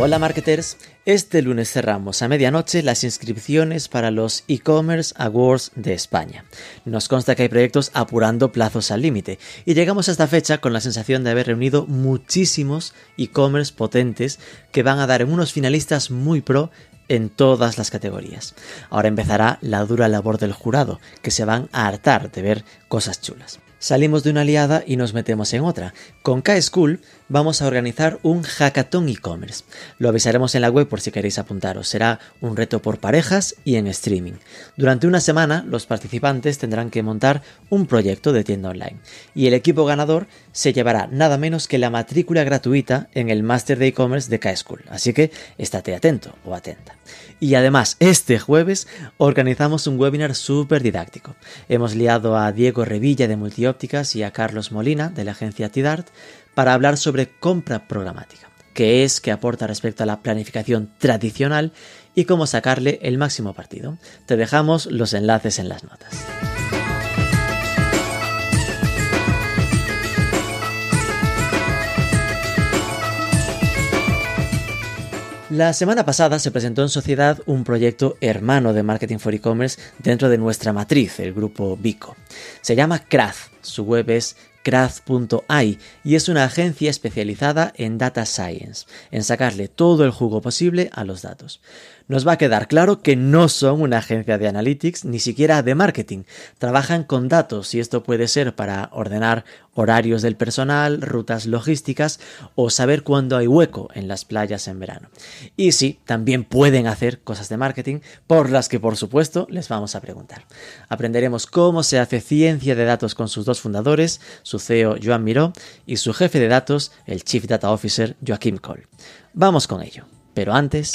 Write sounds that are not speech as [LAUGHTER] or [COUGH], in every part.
Hola marketers, este lunes cerramos a medianoche las inscripciones para los e-commerce awards de España. Nos consta que hay proyectos apurando plazos al límite y llegamos a esta fecha con la sensación de haber reunido muchísimos e-commerce potentes que van a dar unos finalistas muy pro en todas las categorías. Ahora empezará la dura labor del jurado, que se van a hartar de ver cosas chulas. Salimos de una aliada y nos metemos en otra. Con K-School vamos a organizar un hackathon e-commerce. Lo avisaremos en la web por si queréis apuntaros. Será un reto por parejas y en streaming. Durante una semana los participantes tendrán que montar un proyecto de tienda online. Y el equipo ganador se llevará nada menos que la matrícula gratuita en el máster de e-commerce de K-School. Así que estate atento o atenta. Y además, este jueves organizamos un webinar súper didáctico. Hemos liado a Diego Revilla de Multiópticas y a Carlos Molina de la agencia Tidart para hablar sobre compra programática, qué es, qué aporta respecto a la planificación tradicional y cómo sacarle el máximo partido. Te dejamos los enlaces en las notas. La semana pasada se presentó en sociedad un proyecto hermano de Marketing for E-Commerce dentro de nuestra matriz, el grupo Vico. Se llama CRAZ, su web es Craz.ai y es una agencia especializada en data science, en sacarle todo el jugo posible a los datos. Nos va a quedar claro que no son una agencia de analytics ni siquiera de marketing. Trabajan con datos y esto puede ser para ordenar horarios del personal, rutas logísticas o saber cuándo hay hueco en las playas en verano. Y sí, también pueden hacer cosas de marketing por las que por supuesto les vamos a preguntar. Aprenderemos cómo se hace ciencia de datos con sus dos fundadores, su CEO Joan Miró y su jefe de datos, el Chief Data Officer Joaquim Cole. Vamos con ello. Pero antes...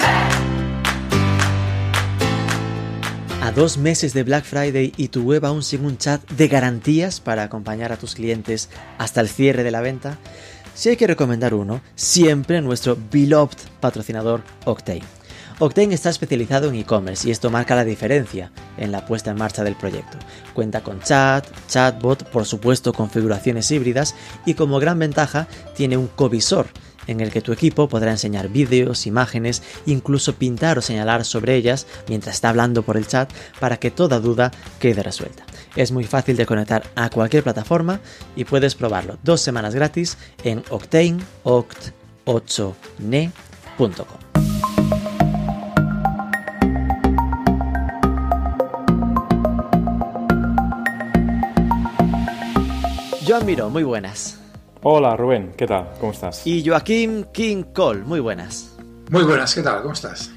A dos meses de Black Friday y tu web aún sin un chat de garantías para acompañar a tus clientes hasta el cierre de la venta, si hay que recomendar uno, siempre nuestro beloved patrocinador Octane. Octane está especializado en e-commerce y esto marca la diferencia en la puesta en marcha del proyecto. Cuenta con chat, chatbot, por supuesto configuraciones híbridas y como gran ventaja tiene un covisor en el que tu equipo podrá enseñar vídeos, imágenes, incluso pintar o señalar sobre ellas mientras está hablando por el chat para que toda duda quede resuelta. Es muy fácil de conectar a cualquier plataforma y puedes probarlo dos semanas gratis en octane 8 necom Joan Miro, muy buenas. Hola Rubén, ¿qué tal? ¿Cómo estás? Y Joaquín King Cole, muy buenas. Muy buenas, ¿qué tal? ¿Cómo estás?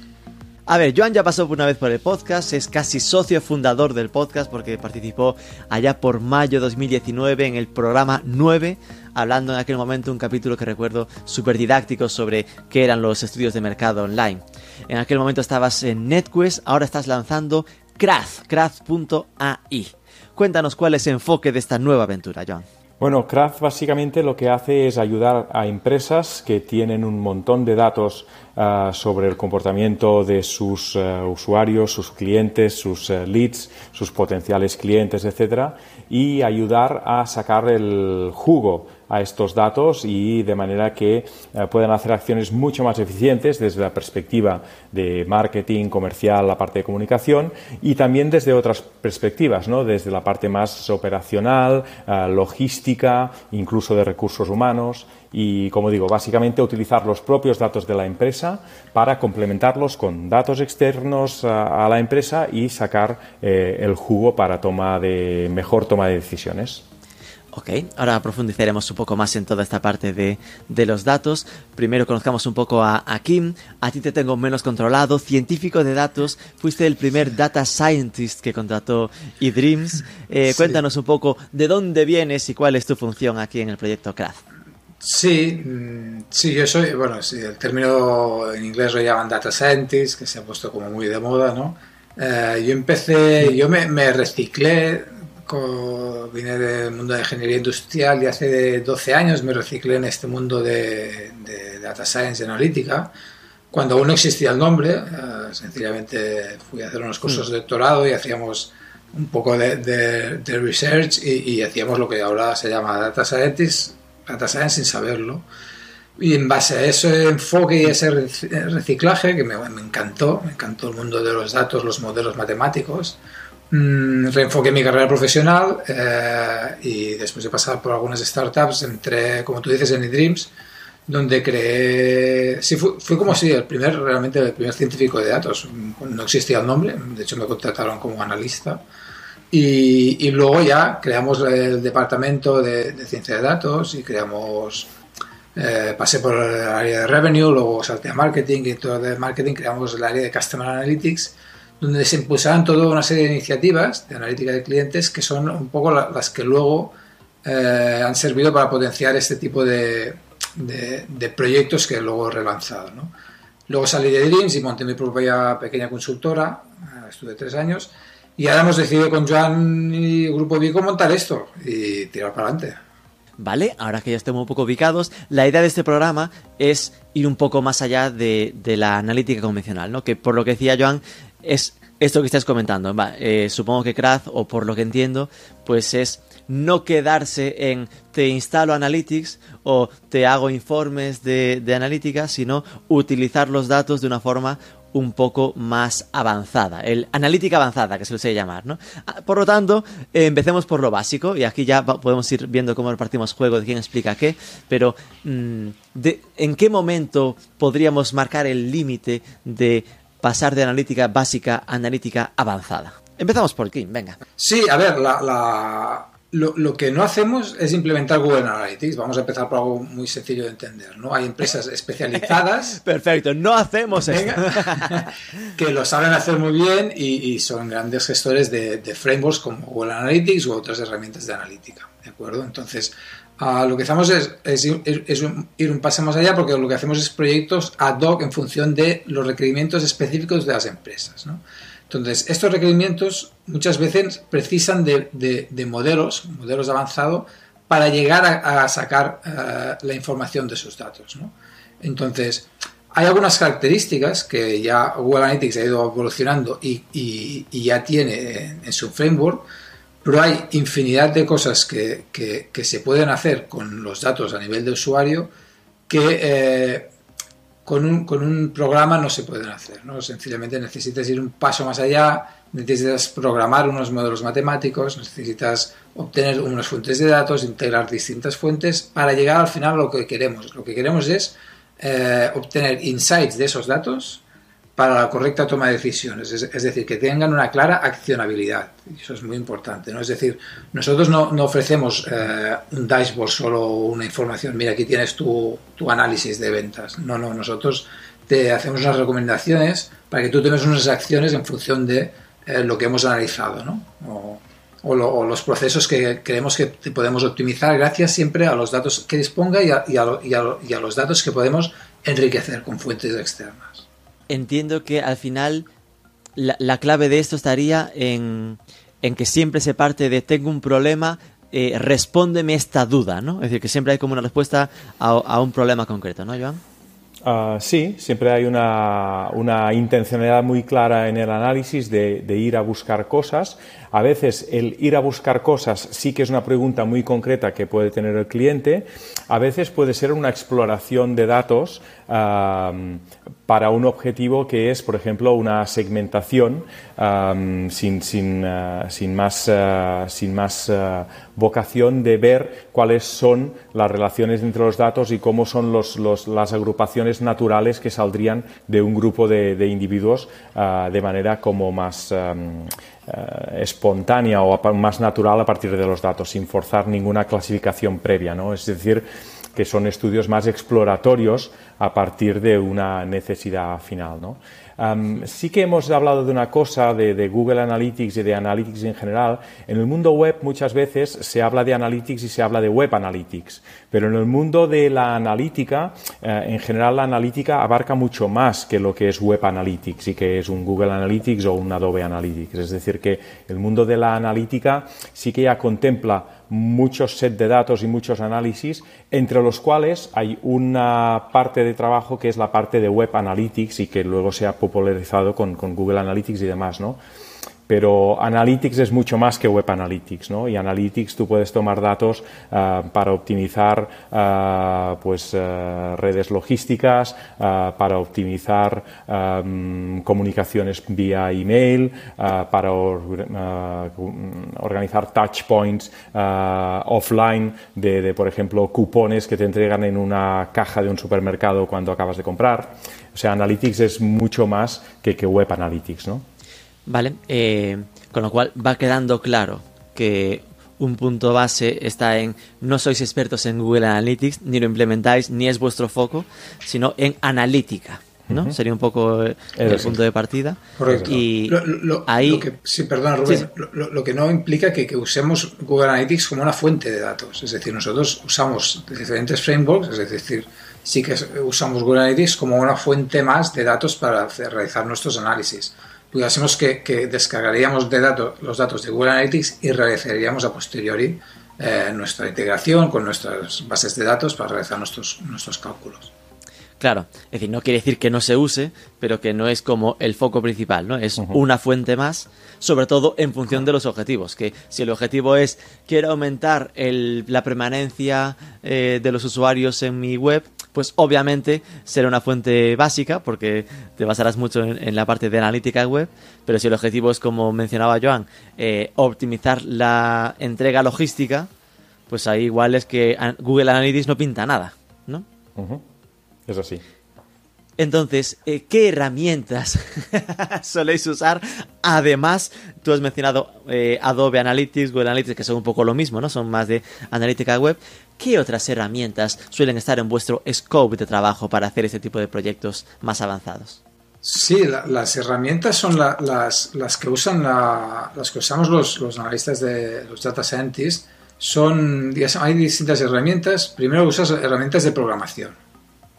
A ver, Joan ya pasó por una vez por el podcast, es casi socio fundador del podcast porque participó allá por mayo 2019 en el programa 9, hablando en aquel momento un capítulo que recuerdo súper didáctico sobre qué eran los estudios de mercado online. En aquel momento estabas en NetQuest, ahora estás lanzando Craz, Craz.ai. Cuéntanos cuál es el enfoque de esta nueva aventura, Joan. Bueno, Craz básicamente lo que hace es ayudar a empresas que tienen un montón de datos uh, sobre el comportamiento de sus uh, usuarios, sus clientes, sus uh, leads, sus potenciales clientes, etcétera, y ayudar a sacar el jugo a estos datos y de manera que eh, puedan hacer acciones mucho más eficientes desde la perspectiva de marketing, comercial, la parte de comunicación y también desde otras perspectivas, ¿no? desde la parte más operacional, eh, logística, incluso de recursos humanos y, como digo, básicamente utilizar los propios datos de la empresa para complementarlos con datos externos a, a la empresa y sacar eh, el jugo para toma de mejor toma de decisiones. Ok, ahora profundizaremos un poco más en toda esta parte de, de los datos. Primero conozcamos un poco a, a, Kim. A ti te tengo menos controlado. Científico de datos, fuiste el primer data scientist que contrató eDreams. [LAUGHS] Eh, sí. Cuéntanos un poco de dónde vienes y cuál es tu función aquí en el proyecto CRAD. Sí, mm, sí, yo soy, bueno, sí, el término en inglés lo llaman data scientist, que se ha puesto como muy de moda, ¿no? Eh, yo empecé, yo me, me reciclé vine del mundo de ingeniería industrial y hace 12 años me reciclé en este mundo de, de data science y analítica cuando aún no existía el nombre, eh, sencillamente fui a hacer unos cursos de doctorado y hacíamos un poco de, de, research y, hacíamos lo que ahora se llama data scientist, data science sin saberlo. Y en base a ese enfoque y ese reciclaje, que me, me encantó, me encantó el mundo de los datos, los modelos matemáticos, mmm, reenfoqué mi carrera profesional eh, y después de pasar por algunas startups entré, como tú dices, en eDreams, donde creé, sí, fui, como si el primer, realmente el primer científico de datos, no existía el nombre, de hecho me contrataron como analista. Y, y luego ya creamos el departamento de, ciencia de datos y creamos, eh, pasé por el área de revenue, luego salté a marketing y todo de marketing creamos el área de customer analytics donde se impulsaron toda una serie de iniciativas de analítica de clientes que son un poco las que luego eh, han servido para potenciar este tipo de, de, proyectos que luego he relanzado. ¿no? Luego salí de Dreams y monté mi propia pequeña consultora, eh, estuve tres años, y ahora hemos decidido con Joan y Grupo Vico montar esto y tirar para adelante. Vale, ahora que ya estemos un poco ubicados, la idea de este programa es ir un poco más allá de, de la analítica convencional, ¿no? Que por lo que decía Joan, es esto que estás comentando. Eh, supongo que Kraz, o por lo que entiendo, pues es no quedarse en te instalo Analytics o te hago informes de, analítica, sino utilizar los datos de una forma un poco más avanzada, el analítica avanzada que se suele llamar, ¿no? Ah, por lo tanto, empecemos por lo básico y aquí ya podemos ir viendo cómo repartimos juego de quién explica qué, pero mm, ¿en qué momento podríamos marcar el límite de pasar de analítica básica a analítica avanzada. Empezamos por aquí, venga. Sí, a ver, lo, que no hacemos es implementar Google Analytics. Vamos a empezar por algo muy sencillo de entender, ¿no? Hay empresas [LAUGHS] especializadas. Perfecto, no hacemos eso. [LAUGHS] que lo saben hacer muy bien y, son grandes gestores de, de, frameworks como Google Analytics u otras herramientas de analítica, ¿de acuerdo? Entonces, lo que hacemos es, ir, un paso más allá porque lo que hacemos es proyectos ad hoc en función de los requerimientos específicos de las empresas. Entonces, estos requerimientos muchas veces precisan de, modelos, modelos avanzados, para llegar a, sacar eh, la información de sus datos. Entonces, hay algunas características que ya Google Analytics ha ido evolucionando y, ya tiene en su framework pero hay infinidad de cosas que, que, se pueden hacer con los datos a nivel de usuario que eh, con, un, con, un, programa no se pueden hacer. ¿no? Sencillamente necesitas ir un paso más allá, necesitas programar unos modelos matemáticos, necesitas obtener unas fuentes de datos, integrar distintas fuentes para llegar al final a lo que queremos. Lo que queremos es eh, obtener insights de esos datos para la correcta toma de decisiones, es, decir, que tengan una clara accionabilidad. Eso es muy importante, ¿no? Es decir, nosotros no, ofrecemos eh, un dashboard solo una información, mira, aquí tienes tu, análisis de ventas. No, no, nosotros te hacemos unas recomendaciones para que tú tomes unas acciones en función de eh, lo que hemos analizado, ¿no? O, los procesos que creemos que podemos optimizar gracias siempre a los datos que disponga y a los datos que podemos enriquecer con fuentes externas entiendo que al final la, clave de esto estaría en, que siempre se parte de tengo un problema, eh, respóndeme esta duda, ¿no? Es decir, que siempre hay como una respuesta a, un problema concreto, ¿no, Joan? Ah, sí, siempre hay una, una, intencionalidad muy clara en el análisis de, de, ir a buscar cosas. A veces el ir a buscar cosas sí que es una pregunta muy concreta que puede tener el cliente. A veces puede ser una exploración de datos para un objetivo que es, por ejemplo, una segmentación sin, sin, eh, sin, más, eh, sin más eh, vocación de ver cuáles son las relaciones entre los datos y cómo son los, las agrupaciones naturales que saldrían de un grupo de, de individuos de manera como más espontánea o más natural a partir de los datos, sin forzar ninguna clasificación previa. ¿no? Es decir, que son estudios más exploratorios a partir de una necesidad final. ¿no? sí que hemos hablado de una cosa de, Google Analytics y de Analytics en general. En el mundo web muchas veces se habla de Analytics y se habla de Web Analytics, pero en el mundo de la analítica, eh, en general la analítica abarca mucho más que lo que es Web Analytics y que es un Google Analytics o un Adobe Analytics. Es decir, que el mundo de la analítica sí que ya contempla muchos set de datos y muchos análisis, entre los cuales hay una parte de trabajo que es la parte de Web Analytics y que luego se ha popularizado con, con Google Analytics y demás, ¿no? Pero Analytics es mucho más que Web Analytics, ¿no? Y Analytics tú puedes tomar datos uh, para optimizar uh, pues, uh, redes logísticas, para optimizar um, comunicaciones vía email, para or, organizar touch points offline de, por ejemplo, cupones que te entregan en una caja de un supermercado cuando acabas de comprar. O sea, Analytics es mucho más que Web Analytics, ¿no? ¿Vale? Eh, con lo cual va quedando claro que un punto base está en no sois expertos en Google Analytics, ni lo implementáis, ni es vuestro foco, sino en analítica. ¿no? Uh -huh. Sería un poco el, el punto de partida. Correcto. Y lo, lo, ahí... Lo que, sí, perdona Rubén, sí, sí. Lo, lo, que no implica que, que, usemos Google Analytics como una fuente de datos. Es decir, nosotros usamos diferentes frameworks, es decir, sí que usamos Google Analytics como una fuente más de datos para realizar nuestros análisis pudiésemos que, que descargaríamos de datos, los datos de Google Analytics y realizaríamos a posteriori eh, nuestra integración con nuestras bases de datos para realizar nuestros, nuestros cálculos. Claro, es decir, no quiere decir que no se use, pero que no es como el foco principal, ¿no? Es uh -huh. una fuente más, sobre todo en función de los objetivos. Que si el objetivo es quiero aumentar el, la permanencia eh, de los usuarios en mi web, pues obviamente será una fuente básica, porque te basarás mucho en, en la parte de analítica web. Pero si el objetivo es, como mencionaba Joan, eh, optimizar la entrega logística, pues ahí igual es que Google Analytics no pinta nada, ¿no? Uh -huh. Es así. Entonces, eh, ¿qué herramientas [LAUGHS] soléis usar? Además, tú has mencionado eh, Adobe Analytics, Google Analytics, que son un poco lo mismo, ¿no? Son más de analítica web. ¿Qué otras herramientas suelen estar en vuestro scope de trabajo para hacer este tipo de proyectos más avanzados? Sí, la, las herramientas son la, las, que usan la, las que usamos los, los analistas de los data scientists. Son, hay distintas herramientas. Primero usas herramientas de programación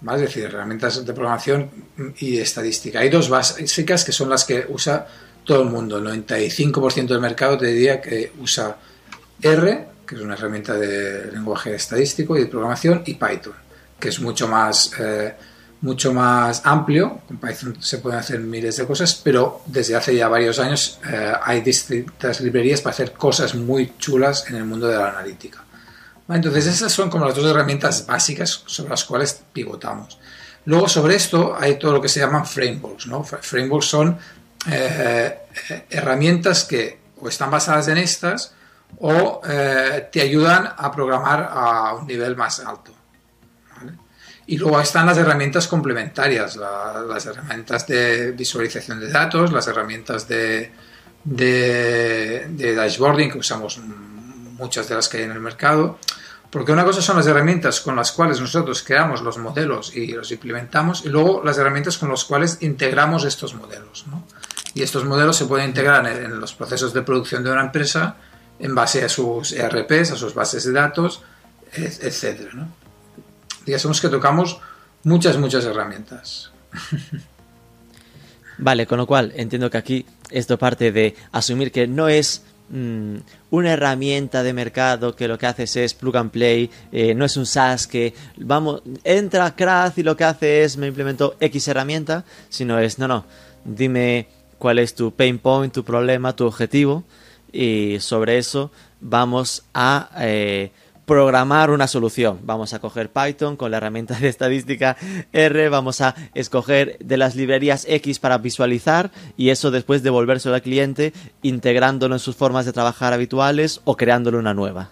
¿vale? es decir, herramientas de programación y estadística. Hay dos básicas que son las que usa todo el mundo. El 95% del mercado te diría que usa R, que es una herramienta de lenguaje estadístico y de programación, y Python, que es mucho más, eh, mucho más amplio. Con Python se pueden hacer miles de cosas, pero desde hace ya varios años eh, hay distintas librerías para hacer cosas muy chulas en el mundo de la analítica. Entonces esas son como las dos herramientas básicas sobre las cuales pivotamos. Luego sobre esto hay todo lo que se llaman frameworks. ¿no? Frameworks son eh, herramientas que o están basadas en estas o eh, te ayudan a programar a un nivel más alto. Y luego están las herramientas complementarias, la, las herramientas de visualización de datos, las herramientas de dashboarding que usamos muchas de las que hay en el mercado. Porque una cosa son las herramientas con las cuales nosotros creamos los modelos y los implementamos, y luego las herramientas con las cuales integramos estos modelos. ¿no? Y estos modelos se pueden integrar en, los procesos de producción de una empresa en base a sus ERPs, a sus bases de datos, etc. ¿no? Digamos que tocamos muchas, muchas herramientas. [LAUGHS] Vale, con lo cual entiendo que aquí esto parte de asumir que no es mmm, una herramienta de mercado que lo que haces es plug and play, eh, no es un SaaS que vamos, entra Craft y lo que hace es me implemento X herramienta, sino es, no, no, dime cuál es tu pain point, tu problema, tu objetivo y sobre eso vamos a eh, programar una solución. Vamos a coger Python con la herramienta de estadística R, vamos a escoger de las librerías X para visualizar y eso después devolvérselo al cliente integrándolo en sus formas de trabajar habituales o creándole una nueva.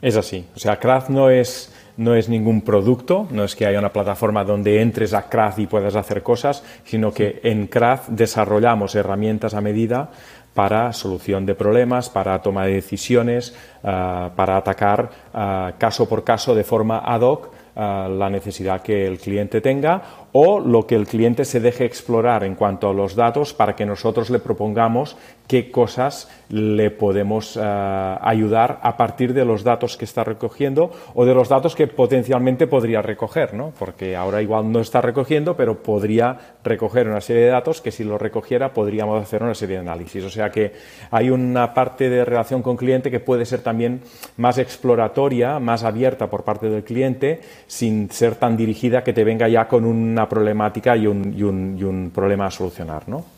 Es así. O sea, Craft no es, no es ningún producto, no es que haya una plataforma donde entres a Craft y puedas hacer cosas, sino que en Craft desarrollamos herramientas a medida para solución de problemas, para toma de decisiones, uh, para atacar uh, caso por caso de forma ad hoc la necesidad que el cliente tenga o lo que el cliente se deje explorar en cuanto a los datos para que nosotros le propongamos qué cosas le podemos eh, ayudar a partir de los datos que está recogiendo o de los datos que potencialmente podría recoger, ¿no? porque ahora igual no está recogiendo, pero podría recoger una serie de datos que si lo recogiera podríamos hacer una serie de análisis. O sea que hay una parte de relación con cliente que puede ser también más exploratoria, más abierta por parte del cliente, sin ser tan dirigida que te venga ya con una problemática y un, y un, y un problema a solucionar, ¿no?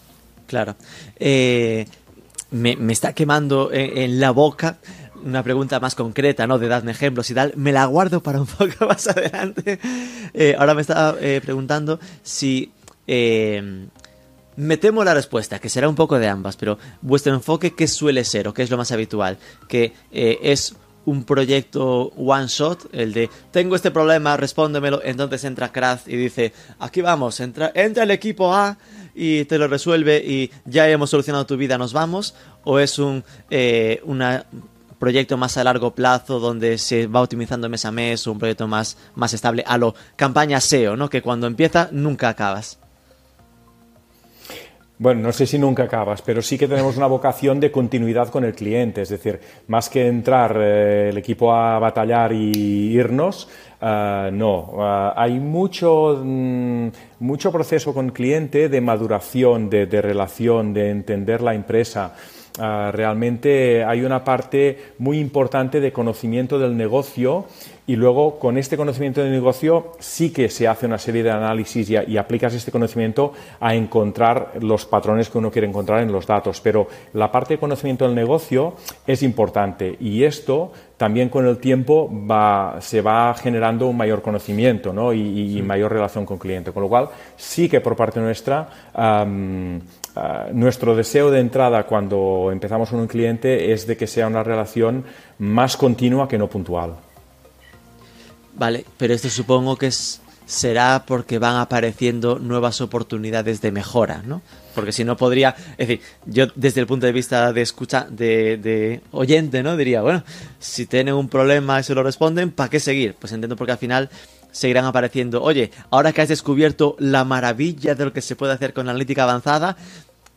Claro. Eh, me, me, está quemando en, en, la boca una pregunta más concreta, ¿no? De darme ejemplos y tal. Me la guardo para un [LAUGHS] poco más adelante. Eh, ahora me está eh, preguntando si... Eh, me temo la respuesta, que será un poco de ambas, pero vuestro enfoque, ¿qué suele ser o qué es lo más habitual? Que eh, es un proyecto one shot, el de tengo este problema, respóndemelo, entonces entra Kraz y dice, aquí vamos, entra, entra el equipo A y te lo resuelve y ya hemos solucionado tu vida, nos vamos, o es un eh, proyecto más a largo plazo donde se va optimizando mes a mes o un proyecto más, más estable a lo campaña SEO, ¿no? Que cuando empieza nunca acabas. Bueno, no sé si nunca acabas, pero sí que tenemos una vocación de continuidad con el cliente, es decir, más que entrar eh, el equipo a batallar y irnos, uh, no, uh, hay mucho, mm, mucho proceso con cliente de maduración, de, relación, de entender la empresa. Uh, realmente hay una parte muy importante de conocimiento del negocio y luego con este conocimiento del negocio sí que se hace una serie de análisis y, y, aplicas este conocimiento a encontrar los patrones que uno quiere encontrar en los datos. Pero la parte de conocimiento del negocio es importante y esto también con el tiempo va, se va generando un mayor conocimiento ¿no? y, y, sí. mayor relación con el cliente. Con lo cual sí que por parte nuestra um, Uh, nuestro deseo de entrada cuando empezamos con un cliente es de que sea una relación más continua que no puntual. Vale, pero esto supongo que es, será porque van apareciendo nuevas oportunidades de mejora, ¿no? Porque si no podría, es decir, yo desde el punto de vista de escucha, de, de oyente, ¿no? Diría, bueno, si tienen un problema y se lo responden, ¿para qué seguir? Pues entiendo porque al final seguirán apareciendo, oye, ahora que has descubierto la maravilla de lo que se puede hacer con analítica avanzada,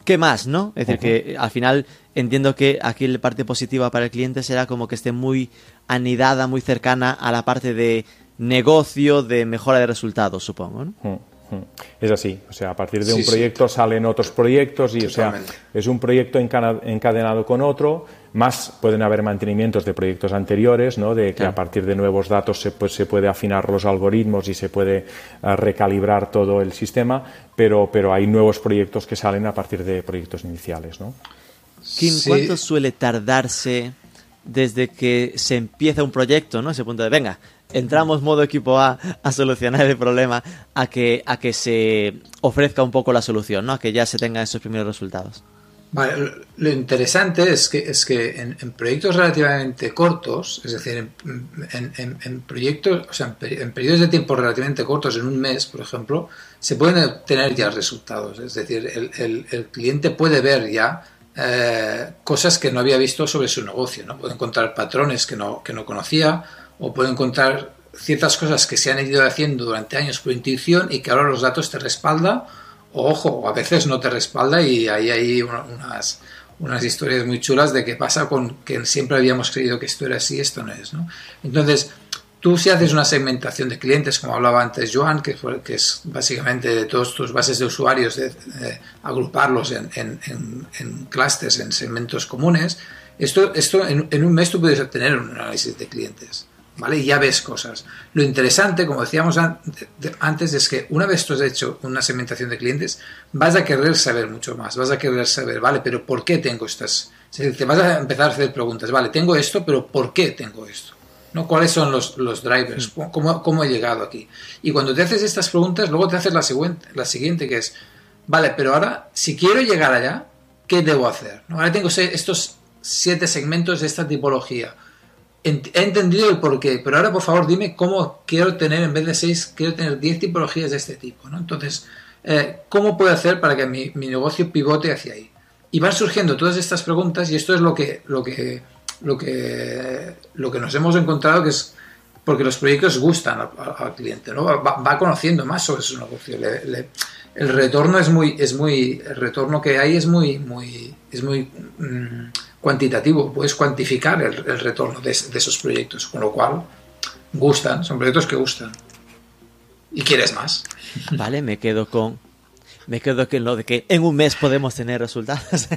¿qué más, no? Es decir, uh -huh. que al final entiendo que aquí la parte positiva para el cliente será como que esté muy anidada, muy cercana a la parte de negocio, de mejora de resultados, supongo, ¿no? Uh -huh. Es así, o sea, a partir de sí, un proyecto sí. salen otros proyectos y, Totalmente. o sea, es un proyecto encadenado con otro, más pueden haber mantenimientos de proyectos anteriores, ¿no? De que claro. a partir de nuevos datos se, pues, se puede afinar los algoritmos y se puede uh, recalibrar todo el sistema, pero, pero hay nuevos proyectos que salen a partir de proyectos iniciales, ¿no? Kim, sí. ¿cuánto suele tardarse desde que se empieza un proyecto, ¿no? Ese punto de, venga, entramos modo equipo A a solucionar el problema, a que, a que se ofrezca un poco la solución, ¿no? A que ya se tengan esos primeros resultados. Vale, lo interesante es que, es que en, proyectos relativamente cortos, es decir, en, proyectos, o sea, en periodos de tiempo relativamente cortos, en un mes, por ejemplo, se pueden obtener ya resultados. Es decir, el cliente puede ver ya eh, cosas que no había visto sobre su negocio, ¿no? Puede encontrar patrones que no, que no conocía o puede encontrar ciertas cosas que se han ido haciendo durante años por intuición y que ahora los datos te respalda o ojo, a veces no te respalda y ahí hay unas, unas historias muy chulas de qué pasa con que siempre habíamos creído que esto era así, esto no es, ¿no? Entonces, tú si haces una segmentación de clientes, como hablaba antes Joan, que, que es básicamente de todas tus bases de usuarios, de, agruparlos en, en, en, en segmentos comunes, esto, esto en, en un mes tú puedes obtener un análisis de clientes. ¿vale? Y ya ves cosas. Lo interesante, como decíamos antes, es que una vez tú has hecho una segmentación de clientes, vas a querer saber mucho más, vas a querer saber, ¿vale? Pero ¿por qué tengo estas? Te vas a empezar a hacer preguntas, ¿vale? Tengo esto, pero ¿por qué tengo esto? ¿No? ¿Cuáles son los, los drivers? ¿Cómo, ¿Cómo, he llegado aquí? Y cuando te haces estas preguntas, luego te haces la siguiente, la siguiente que es, vale, pero ahora, si quiero llegar allá, ¿qué debo hacer? ¿No? Ahora tengo estos siete segmentos de esta tipología he entendido el porqué, pero ahora por favor dime cómo quiero tener, en vez de 6, quiero tener 10 tipologías de este tipo, ¿no? Entonces, eh, ¿cómo puedo hacer para que mi, mi, negocio pivote hacia ahí? Y van surgiendo todas estas preguntas y esto es lo que, lo que, lo que, lo que nos hemos encontrado que es porque los proyectos gustan al, cliente, ¿no? Va, conociendo más sobre su negocio. el retorno es muy, es muy, el retorno que hay es muy, muy, es muy mm, cuantitativo. Puedes cuantificar el, retorno de, esos proyectos, con lo cual gustan, son proyectos que gustan. Y quieres más. Vale, me quedo con me quedo con lo de que en un mes podemos tener resultados.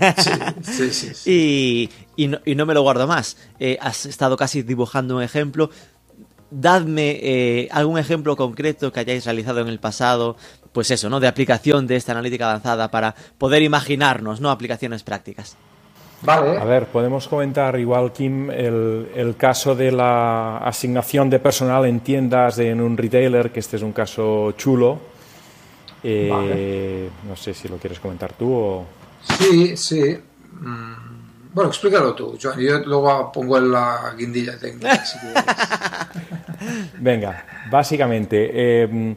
Sí, sí, sí, [LAUGHS] Y, no, me lo guardo más. Eh, has estado casi dibujando un ejemplo dadme eh, algún ejemplo concreto que hayáis realizado en el pasado, pues eso, ¿no? De aplicación de esta analítica avanzada para poder imaginarnos, ¿no? Aplicaciones prácticas. Vale. A ver, podemos comentar igual, Kim, el, caso de la asignación de personal en tiendas en un retailer, que este es un caso chulo. Eh, no sé si lo quieres comentar tú o... Sí, sí. Mm, bueno, explícalo tú, Joan. Yo luego pongo en la guindilla técnica. [LAUGHS] Venga, básicamente, eh,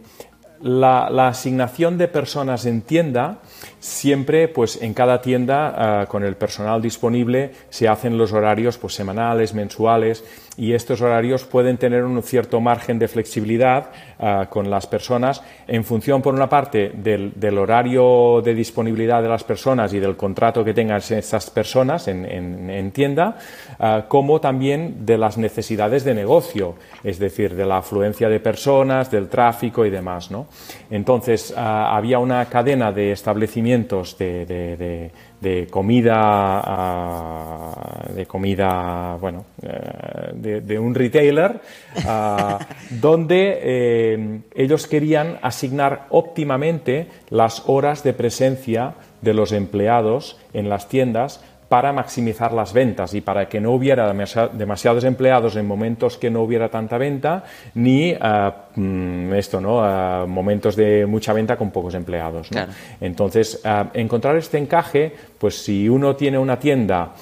la, asignación de personas en tienda, siempre, pues en cada tienda, ah, con el personal disponible, se hacen los horarios pues, semanales, mensuales y estos horarios pueden tener un cierto margen de flexibilidad ah, con las personas en función, por una parte, del, horario de disponibilidad de las personas y del contrato que tengan esas personas en, tienda, ah, como también de las necesidades de negocio, es decir, de la afluencia de personas, del tráfico y demás. ¿no? Entonces, había una cadena de establecimientos de de comida, de comida, bueno, eh, de, un retailer, [LAUGHS] donde eh, ellos querían asignar óptimamente las horas de presencia de los empleados en las tiendas para maximizar las ventas y para que no hubiera demasiados empleados en momentos que no hubiera tanta venta, ni mm, esto, ¿no? Eh, momentos de mucha venta con pocos empleados. Entonces, eh, encontrar este encaje, pues si uno tiene una tienda,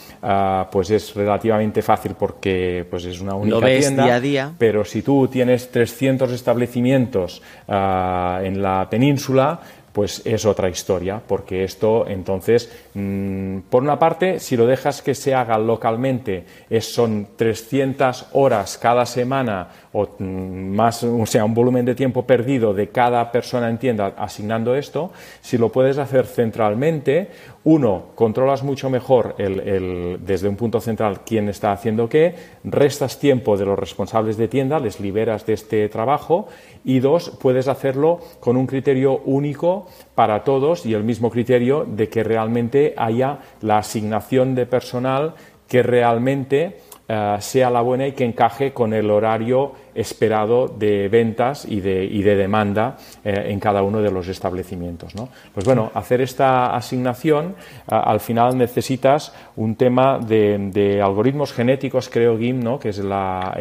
pues es relativamente fácil porque pues es una única tienda. Día a día. Pero si tú tienes 300 establecimientos en la península, pues es otra historia, porque esto entonces, mm, por una parte, si lo dejas que se haga localmente, es, son 300 horas cada semana o más, o sea, un volumen de tiempo perdido de cada persona en tienda asignando esto, si lo puedes hacer centralmente, uno, controlas mucho mejor desde un punto central quién está haciendo qué, restas tiempo de los responsables de tienda, les liberas de este trabajo y dos, puedes hacerlo con un criterio único para todos y el mismo criterio de que realmente haya la asignación de personal que realmente eh, sea la buena y que encaje con el horario esperado de ventas y de, y de demanda eh, en cada uno de los establecimientos. ¿no? Pues bueno, hacer esta asignación al final necesitas un tema de, algoritmos genéticos, creo, Gim, ¿no? que es la,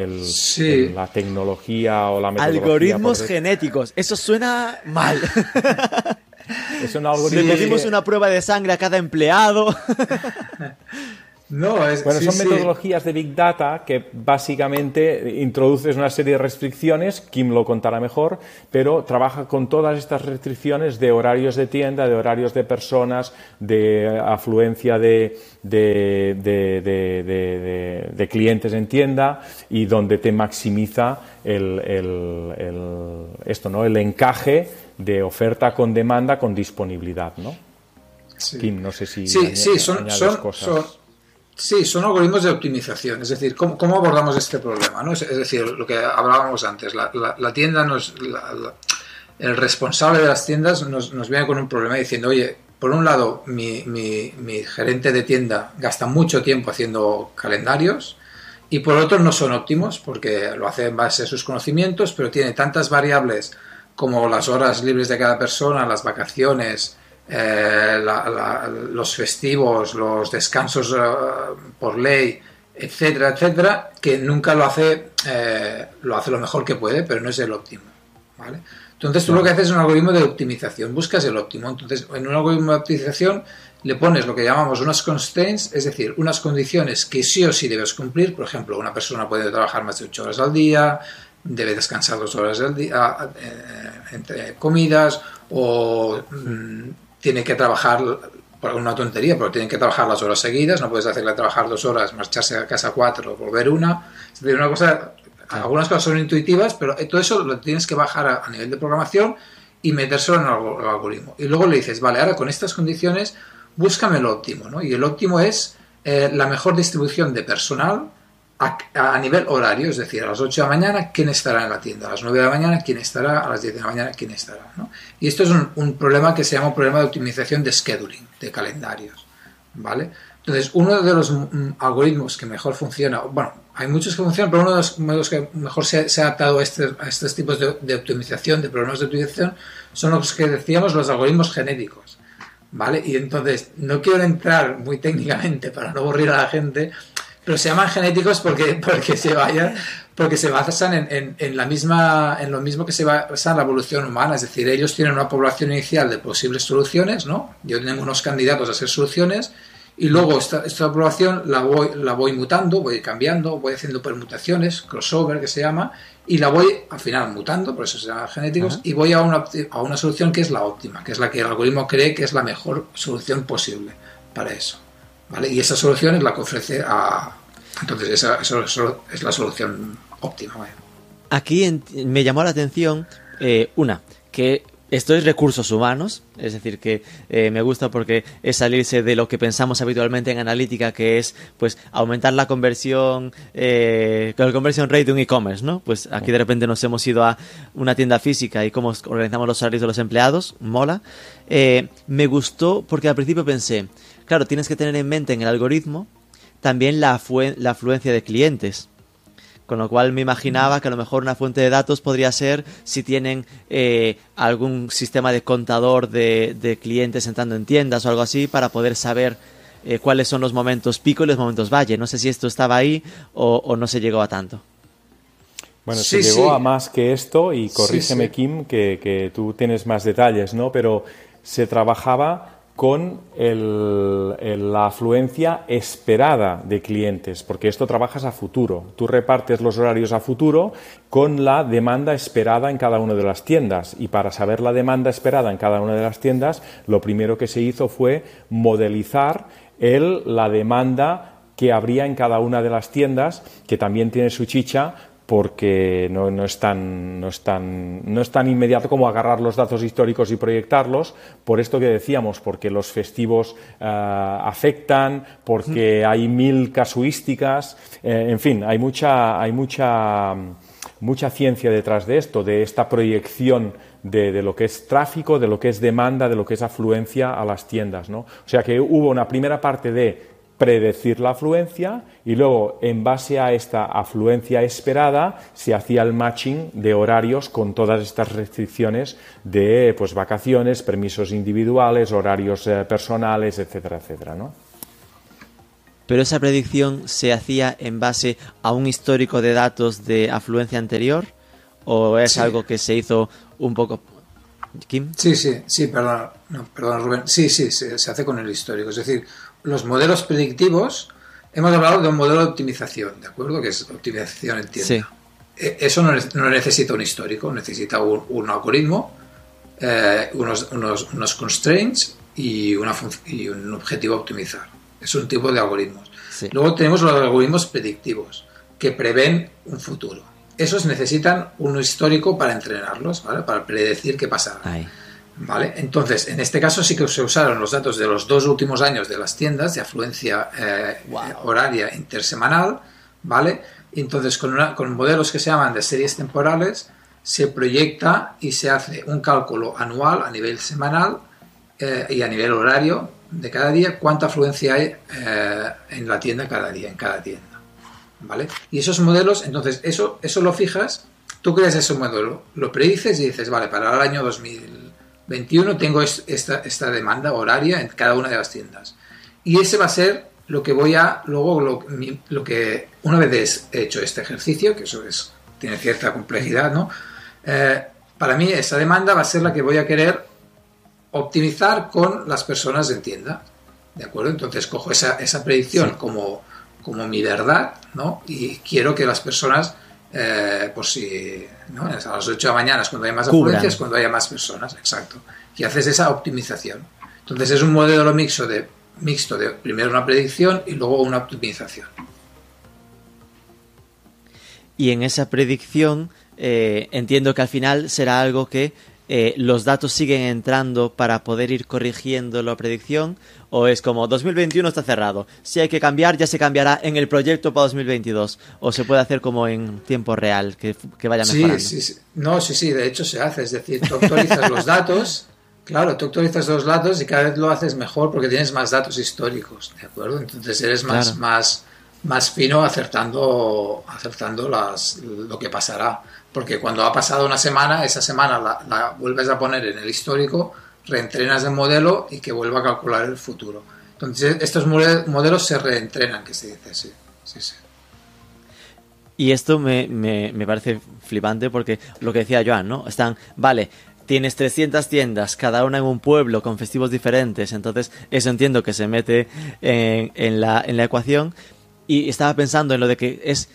la tecnología o la metodología. Algoritmos genéticos, eso suena mal. Es un algoritmo. Le pedimos una prueba de sangre a cada empleado. [LAUGHS] No, es, bueno, son metodologías de Big Data que básicamente introduces una serie de restricciones, Kim lo contará mejor, pero trabaja con todas estas restricciones de horarios de tienda, de horarios de personas, de afluencia de, de, clientes en tienda y donde te maximiza el, esto, ¿no? el encaje de oferta con demanda con disponibilidad. ¿no? Kim, no sé si sí, sí, son, cosas. Sí, son algoritmos de optimización. Es decir, ¿cómo, abordamos este problema? ¿no? Es, decir, lo que hablábamos antes, la, tienda nos. el responsable de las tiendas nos, viene con un problema diciendo, oye, por un lado, mi, mi, gerente de tienda gasta mucho tiempo haciendo calendarios y por otro no son óptimos porque lo hace en base a sus conocimientos, pero tiene tantas variables como las horas libres de cada persona, las vacaciones, eh, los festivos, los descansos eh, por ley, etcétera, etcétera, que nunca lo hace, eh, lo hace lo mejor que puede, pero no es el óptimo. ¿vale? Entonces tú lo que haces es un algoritmo de optimización, buscas el óptimo. Entonces en un algoritmo de optimización le pones lo que llamamos unas constraints, es decir, unas condiciones que sí o sí debes cumplir. Por ejemplo, una persona puede trabajar más de 8 horas al día, debe descansar dos horas al día entre comidas o mm, tiene que trabajar, por una tontería, pero tienen que trabajar las horas seguidas, no puedes hacerle trabajar dos horas, marcharse a casa cuatro, volver una. Es decir, una cosa Algunas cosas son intuitivas, pero todo eso lo tienes que bajar a, nivel de programación y metérselo en el, algoritmo. Y luego le dices, vale, ahora con estas condiciones, búscame el óptimo, ¿no? Y el óptimo es eh, la mejor distribución de personal a, nivel horario, es decir, a las 8 de la mañana, quién estará en la tienda, a las 9 de la mañana, quién estará, a las 10 de la mañana, quién estará. ¿no? Y esto es un, problema que se llama un problema de optimización de scheduling, de calendarios. ¿vale? Entonces, uno de los mm, algoritmos que mejor funciona, bueno, hay muchos que funcionan, pero uno de los, que mejor se, ha adaptado a, este, a estos tipos de, optimización, de problemas de optimización, son los que decíamos los algoritmos genéticos. ¿Vale? Y entonces, no quiero entrar muy técnicamente para no aburrir a la gente, pero se llaman genéticos porque, porque se vayan, porque se basan en, en, la misma, en lo mismo que se basa en la evolución humana, es decir, ellos tienen una población inicial de posibles soluciones, ¿no? Yo tengo unos candidatos a ser soluciones y luego esta, esta población la voy, la voy mutando, voy cambiando, voy haciendo permutaciones, crossover que se llama, y la voy al final mutando, por eso se llama genéticos, y voy a una, a una solución que es la óptima, que es la que el algoritmo cree que es la mejor solución posible para eso. Y esa solución es la que ofrece a... Entonces esa, es la solución óptima. Aquí me llamó la atención eh, una, que esto es recursos humanos, es decir, que eh, me gusta porque es salirse de lo que pensamos habitualmente en analítica, que es pues aumentar la conversión, eh, el conversion rate de un e-commerce, ¿no? Pues aquí de repente nos hemos ido a una tienda física y cómo organizamos los salarios de los empleados, mola. Eh, me gustó porque al principio pensé, claro, tienes que tener en mente en el algoritmo también la, la afluencia de clientes. Con lo cual me imaginaba que a lo mejor una fuente de datos podría ser si tienen eh, algún sistema de contador de, clientes entrando en tiendas o algo así para poder saber eh, cuáles son los momentos pico y los momentos valle. No sé si esto estaba ahí o, no se llegó a tanto. Bueno, se llegó a más que esto y corrígeme Kim que, que tú tienes más detalles, ¿no? Pero se trabajaba con la afluencia esperada de clientes, porque esto trabajas a futuro. Tú repartes los horarios a futuro con la demanda esperada en cada una de las tiendas. Y para saber la demanda esperada en cada una de las tiendas, lo primero que se hizo fue modelizar el, la demanda que habría en cada una de las tiendas, que también tiene su chicha, porque no, es tan, no, es tan, no es tan inmediato como agarrar los datos históricos y proyectarlos, por esto que decíamos, porque los festivos eh, afectan, porque hay mil casuísticas, eh, en fin, hay mucha, hay mucha, mucha ciencia detrás de esto, de esta proyección de, de, lo que es tráfico, de lo que es demanda, de lo que es afluencia a las tiendas. ¿no? O sea que hubo una primera parte de predecir la afluencia y luego en base a esta afluencia esperada se hacía el matching de horarios con todas estas restricciones de pues vacaciones, permisos individuales, horarios eh, personales, etcétera, etcétera, ¿no? Pero esa predicción se hacía en base a un histórico de datos de afluencia anterior o es algo que se hizo un poco Kim? Sí, sí, sí, perdón, no, perdón Rubén. Sí, sí, se, se hace con el histórico. Es decir, los modelos predictivos, hemos hablado de un modelo de optimización, ¿de acuerdo? Que es optimización en tienda. E, eso no, necesita un histórico, necesita un, algoritmo, eh, unos, unos, constraints y, una y un objetivo a optimizar. Es un tipo de algoritmos. Luego tenemos los algoritmos predictivos, que prevén un futuro. Esos necesitan un histórico para entrenarlos, ¿vale? Para predecir qué pasará. ¿Vale? Entonces, en este caso sí que se usaron los datos de los dos últimos años de las tiendas de afluencia eh, horaria intersemanal, ¿vale? Entonces, con, con modelos que se llaman de series temporales, se proyecta y se hace un cálculo anual a nivel semanal eh, y a nivel horario de cada día, cuánta afluencia hay eh, en la tienda cada día, en cada tienda, ¿vale? Y esos modelos, entonces, eso, eso lo fijas, tú creas ese modelo, lo predices y dices, vale, para el año 2000 21 tengo esta, esta demanda horaria en cada una de las tiendas. Y ese va a ser lo que voy a, luego lo, que, una vez hecho este ejercicio, que eso es, tiene cierta complejidad, ¿no? Eh, para mí esa demanda va a ser la que voy a querer optimizar con las personas en tienda. ¿De acuerdo? Entonces cojo esa, esa predicción como, como mi verdad, ¿no? Y quiero que las personas eh, por si ¿no? a las 8 de la mañana es cuando hay más afluencias, cuando haya más personas, exacto. Y haces esa optimización. Entonces es un modelo mixto de, mixto de primero una predicción y luego una optimización. y en esa predicción eh, entiendo que al final será algo que eh, los datos siguen entrando para poder ir corrigiendo la predicción o es como 2021 está cerrado, si hay que cambiar ya se cambiará en el proyecto para 2022 o se puede hacer como en tiempo real, que, vaya mejorando. Sí, sí, no, sí, sí, de hecho se hace, es decir, tú actualizas los datos, [LAUGHS] claro, tú actualizas los datos y cada vez lo haces mejor porque tienes más datos históricos, ¿de acuerdo? Entonces eres más, más, más fino acertando, acertando las, lo que pasará porque cuando ha pasado una semana, esa semana la, vuelves a poner en el histórico, reentrenas el modelo y que vuelva a calcular el futuro. Entonces, estos modelos se reentrenan, que se dice, sí, sí, sí. Y esto me, me, me, parece flipante porque lo que decía Joan, ¿no? Están, vale, tienes 300 tiendas, cada una en un pueblo con festivos diferentes, entonces eso entiendo que se mete en, en, la, en la ecuación y estaba pensando en lo de que es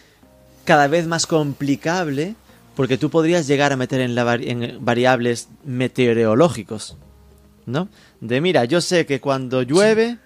cada vez más complicable porque tú podrías llegar a meter en, la en variables meteorológicos, ¿no? De mira, yo sé que cuando llueve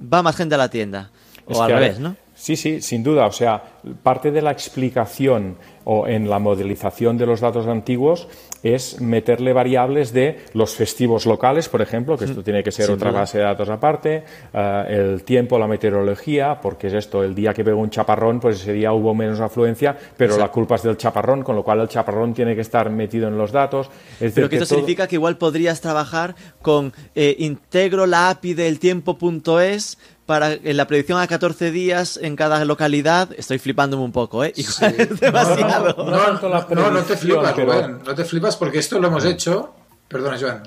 va más gente a la tienda, o al revés, ¿no? Sí, sí, sin duda. O sea, parte de la explicación o en la modelización de los datos antiguos es meterle variables de los festivos locales, por ejemplo, que esto mm, tiene que ser otra base de datos aparte, eh, el tiempo, la meteorología, porque es esto, el día que pegó un chaparrón, pues ese día hubo menos afluencia, pero la culpa es del chaparrón, con lo cual el chaparrón tiene que estar metido en los datos. pero que, esto significa que igual podrías trabajar con eh, integro la API del tiempo.es para en la predicción a 14 días en cada localidad, estoy flipándome un poco, ¿eh? [LAUGHS] demasiado. No, no, te flipas, no te flipas porque esto lo hemos hecho. Perdona, Joan.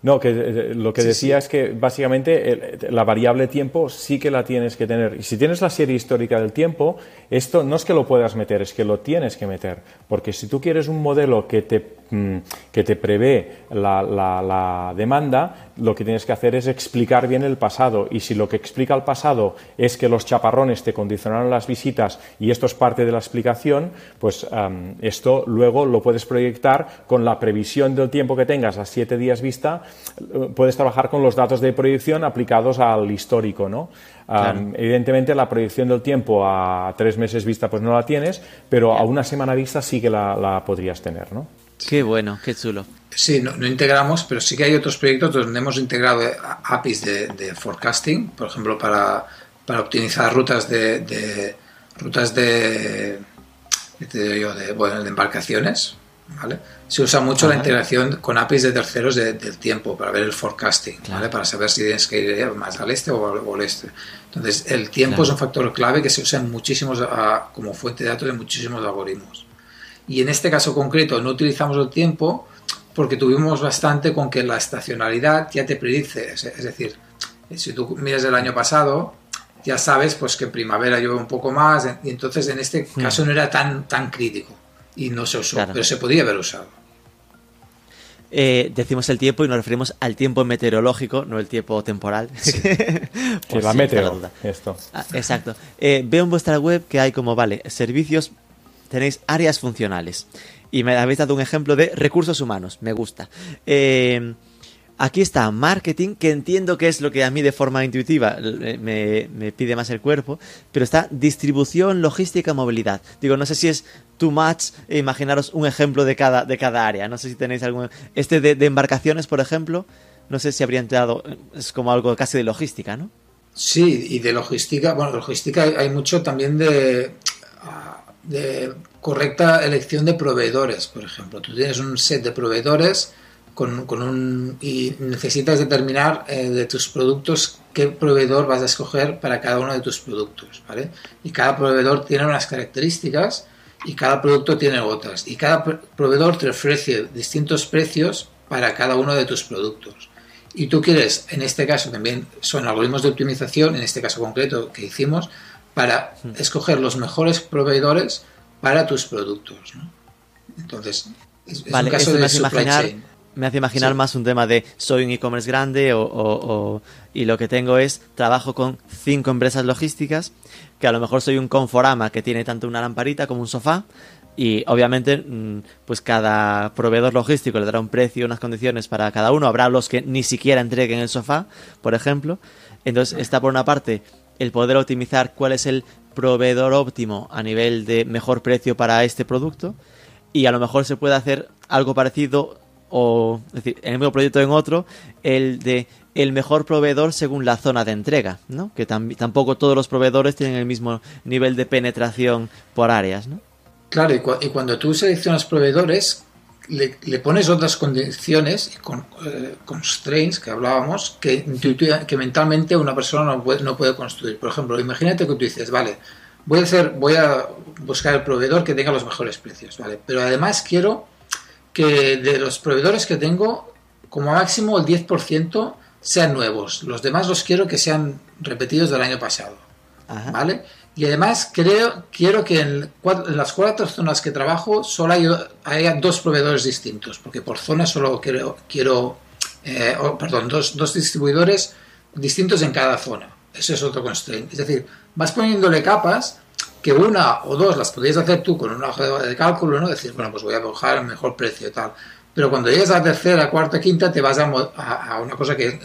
No, que eh, lo que decía es que básicamente la variable tiempo sí que la tienes que tener. Y si tienes la serie histórica del tiempo, esto no es que lo puedas meter, es que lo tienes que meter. Porque si tú quieres un modelo que te, que te prevé la, la, demanda, lo que tienes que hacer es explicar bien el pasado. Y si lo que explica el pasado es que los chaparrones te condicionaron las visitas y esto es parte de la explicación, pues esto luego lo puedes proyectar con la previsión del tiempo que tengas a siete días vista puedes trabajar con los datos de proyección aplicados al histórico, ¿no? evidentemente la proyección del tiempo a tres meses vista pues no la tienes, pero a una semana vista sí que la, podrías tener, ¿no? Qué bueno, qué chulo. Sí, no, integramos, pero sí que hay otros proyectos donde hemos integrado APIs de, forecasting, por ejemplo, para, para optimizar rutas de, rutas de, de, bueno, de embarcaciones, ¿vale? Se usa mucho la integración con APIs de terceros del tiempo para ver el forecasting, ¿vale? Para saber si tienes que ir más al este o al oeste. Entonces, el tiempo es un factor clave que se usa muchísimos, como fuente de datos de muchísimos algoritmos. Y en este caso concreto no utilizamos el tiempo porque tuvimos bastante con que la estacionalidad ya te predice. Es, decir, si tú miras el año pasado, ya sabes pues que en primavera llueve un poco más y entonces en este hmm. caso no era tan, tan crítico y no se usó, pero se podía haber usado. Eh, decimos el tiempo y nos referimos al tiempo meteorológico, no el tiempo temporal. [LAUGHS] Sí. la meteo, esto. Ah, exacto. Eh, veo en vuestra web que hay como, vale, servicios, tenéis áreas funcionales. Y me habéis dado un ejemplo de recursos humanos, me gusta. Eh, Aquí está marketing, que entiendo que es lo que a mí de forma intuitiva me, pide más el cuerpo, pero está distribución, logística, movilidad. Digo, no sé si es too much imaginaros un ejemplo de cada, de cada área. No sé si tenéis algún... Este de, embarcaciones, por ejemplo, no sé si habría entrado, es como algo casi de logística, ¿no? Sí, y de logística, bueno, logística hay mucho también de, de correcta elección de proveedores, por ejemplo. Tú tienes un set de proveedores con, un, y necesitas determinar eh, de tus productos qué proveedor vas a escoger para cada uno de tus productos, ¿vale? Y cada proveedor tiene unas características y cada producto tiene otras. Y cada proveedor te ofrece distintos precios para cada uno de tus productos. Y tú quieres, en este caso también son algoritmos de optimización, en este caso concreto que hicimos, para hmm. escoger los mejores proveedores para tus productos. ¿no? Entonces, es, un caso de supply chain me hace imaginar más un tema de soy un e-commerce grande o, y lo que tengo es trabajo con cinco empresas logísticas que a lo mejor soy un Conforama que tiene tanto una lamparita como un sofá y obviamente mm, pues cada proveedor logístico le dará un precio unas condiciones para cada uno habrá los que ni siquiera entreguen el sofá por ejemplo entonces está por una parte el poder optimizar cuál es el proveedor óptimo a nivel de mejor precio para este producto y a lo mejor se puede hacer algo parecido o es decir, en el mismo proyecto en otro, el de el mejor proveedor según la zona de entrega, ¿no? Que tampoco todos los proveedores tienen el mismo nivel de penetración por áreas, ¿no? Claro, y, cuando tú seleccionas proveedores, le, pones otras condiciones con, eh, constraints que hablábamos que, que mentalmente una persona no puede, no puede construir. Por ejemplo, imagínate que tú dices, vale, voy a hacer, voy a buscar el proveedor que tenga los mejores precios, ¿vale? Pero además quiero que de los proveedores que tengo, como máximo el 10% sean nuevos. Los demás los quiero que sean repetidos del año pasado. ¿Vale? Y además creo, quiero que en, las cuatro zonas que trabajo solo haya, dos proveedores distintos, porque por zona solo quiero, quiero eh, perdón, dos, dos distribuidores distintos en cada zona. Eso es otro constraint. Es decir, vas poniéndole capas que una o dos las podrías hacer tú con una hoja de cálculo, ¿no? Decir, bueno, pues voy a bajar el mejor precio y tal. Pero cuando llegas a la tercera, cuarta, quinta, te vas a, una cosa que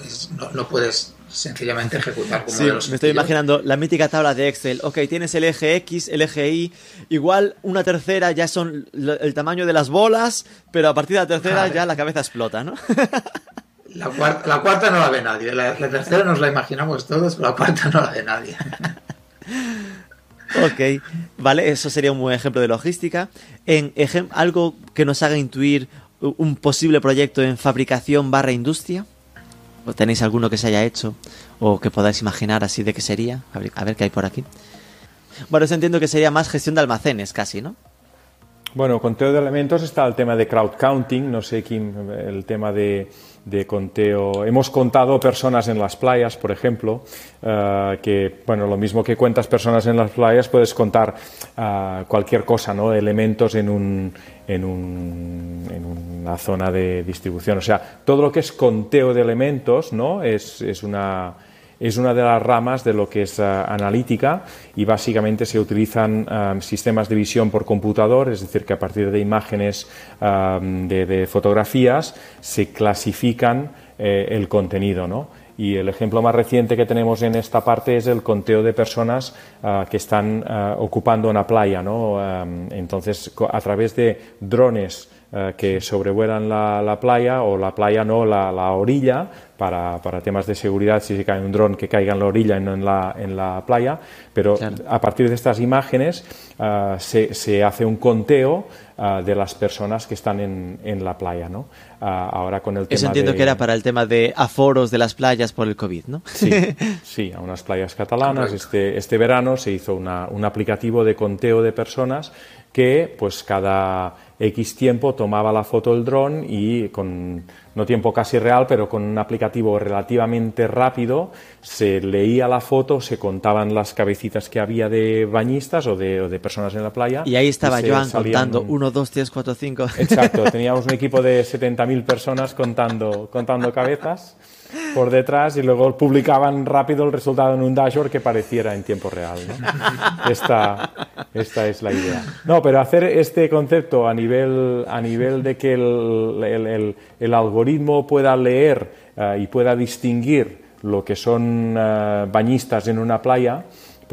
no, puedes sencillamente ejecutar como sí, me estoy imaginando la mítica tabla de Excel. Ok, tienes el eje X, el eje Y. Igual una tercera ya son el tamaño de las bolas, pero a partir de la tercera ya la cabeza explota, ¿no? [LAUGHS] La cuarta, la cuarta no la ve nadie. La, la, tercera nos la imaginamos todos, pero la cuarta no la ve nadie. [LAUGHS] Ok, vale, eso sería un buen ejemplo de logística. En algo que nos haga intuir un posible proyecto en fabricación barra industria. ¿O tenéis alguno que se haya hecho o que podáis imaginar así de qué sería? A ver qué hay por aquí. Bueno, eso entiendo que sería más gestión de almacenes casi, ¿no? Bueno, conteo de elementos está el tema de crowd counting, no sé quién, el tema de, conteo. Hemos contado personas en las playas, por ejemplo, eh, que, bueno, lo mismo que cuentas personas en las playas, puedes contar eh, cualquier cosa, ¿no? Elementos en, un, en, un, en una zona de distribución. O sea, todo lo que es conteo de elementos, ¿no? Es, es una es una de las ramas de lo que es eh, analítica y básicamente se utilizan eh, sistemas de visión por computador, es decir, que a partir de imágenes eh, de, fotografías se clasifican el contenido, ¿no? Y el ejemplo más reciente que tenemos en esta parte es el conteo de personas que están ocupando una playa. ¿no? entonces, a través de drones que sobrevuelan la, playa o la playa no, la, la orilla, para, para, temas de seguridad si se cae un dron que caiga en la orilla y no en la, en la playa, pero a partir de estas imágenes ah, se, se, hace un conteo ah, de las personas que están en, en la playa, ¿no? Ah, ahora con el tema Eso entiendo que era para el tema de aforos de las playas por el COVID, ¿no? Sí, [LAUGHS] sí a unas playas catalanas. Este, este verano se hizo una, un aplicativo de conteo de personas que pues cada X tiempo tomaba la foto el dron y con no tiempo casi real, pero con un aplicativo relativamente rápido, se leía la foto, se contaban las cabecitas que había de bañistas o de, de personas en la playa. Y ahí estaba Joan contando 1, 2, 3, 4, 5. Exacto, [LAUGHS] teníamos un equipo de 70.000 personas contando, contando cabezas por detrás y luego publicaban rápido el resultado en un dashboard que pareciera en tiempo real. Esta, esta es la idea. No, pero hacer este concepto a nivel, a nivel de que el, el, el, algoritmo pueda leer eh, y pueda distinguir lo que son uh, bañistas en una playa,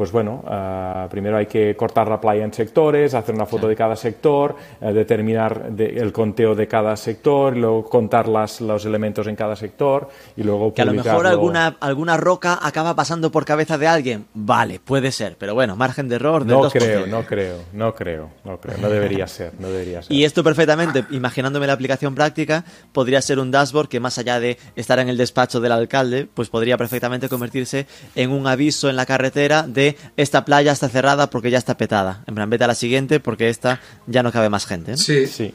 pues bueno, uh, primero hay que cortar la playa en sectores, hacer una foto de cada sector, uh, determinar de, el conteo de cada sector, luego contar las, los elementos en cada sector y luego Que a lo mejor alguna, alguna roca acaba pasando por cabeza de alguien. Vale, puede ser, pero bueno, margen de error de No creo, no creo, no creo, no creo, no debería ser, no debería ser. [LAUGHS] Y esto perfectamente, imaginándome la aplicación práctica, podría ser un dashboard que más allá de estar en el despacho del alcalde, pues podría perfectamente convertirse en un aviso en la carretera de esta playa está cerrada porque ya está petada. En plan, vete a la siguiente porque esta ya no cabe más gente. Sí, sí.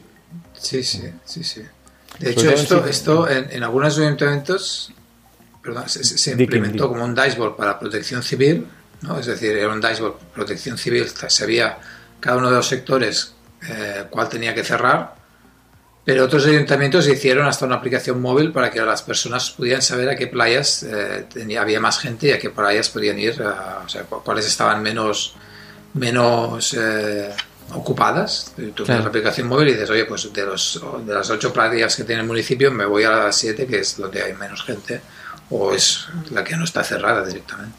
Sí, sí, sí, De hecho, esto, esto en, algunos ayuntamientos perdón, se, implementó como un dashboard para protección civil, ¿no? es decir, era un dashboard protección civil, sabía cada uno de los sectores eh, cuál tenía que cerrar pero otros ayuntamientos hicieron hasta una aplicación móvil para que las personas pudieran saber a qué playas eh, tenía, había más gente y a qué playas podían ir, o sea, cuáles estaban menos, menos eh, ocupadas. Tú tienes la aplicación móvil y dices, oye, pues de, los, de las ocho playas que tiene el municipio me voy a las siete, que es donde hay menos gente, o es la que no está cerrada directamente.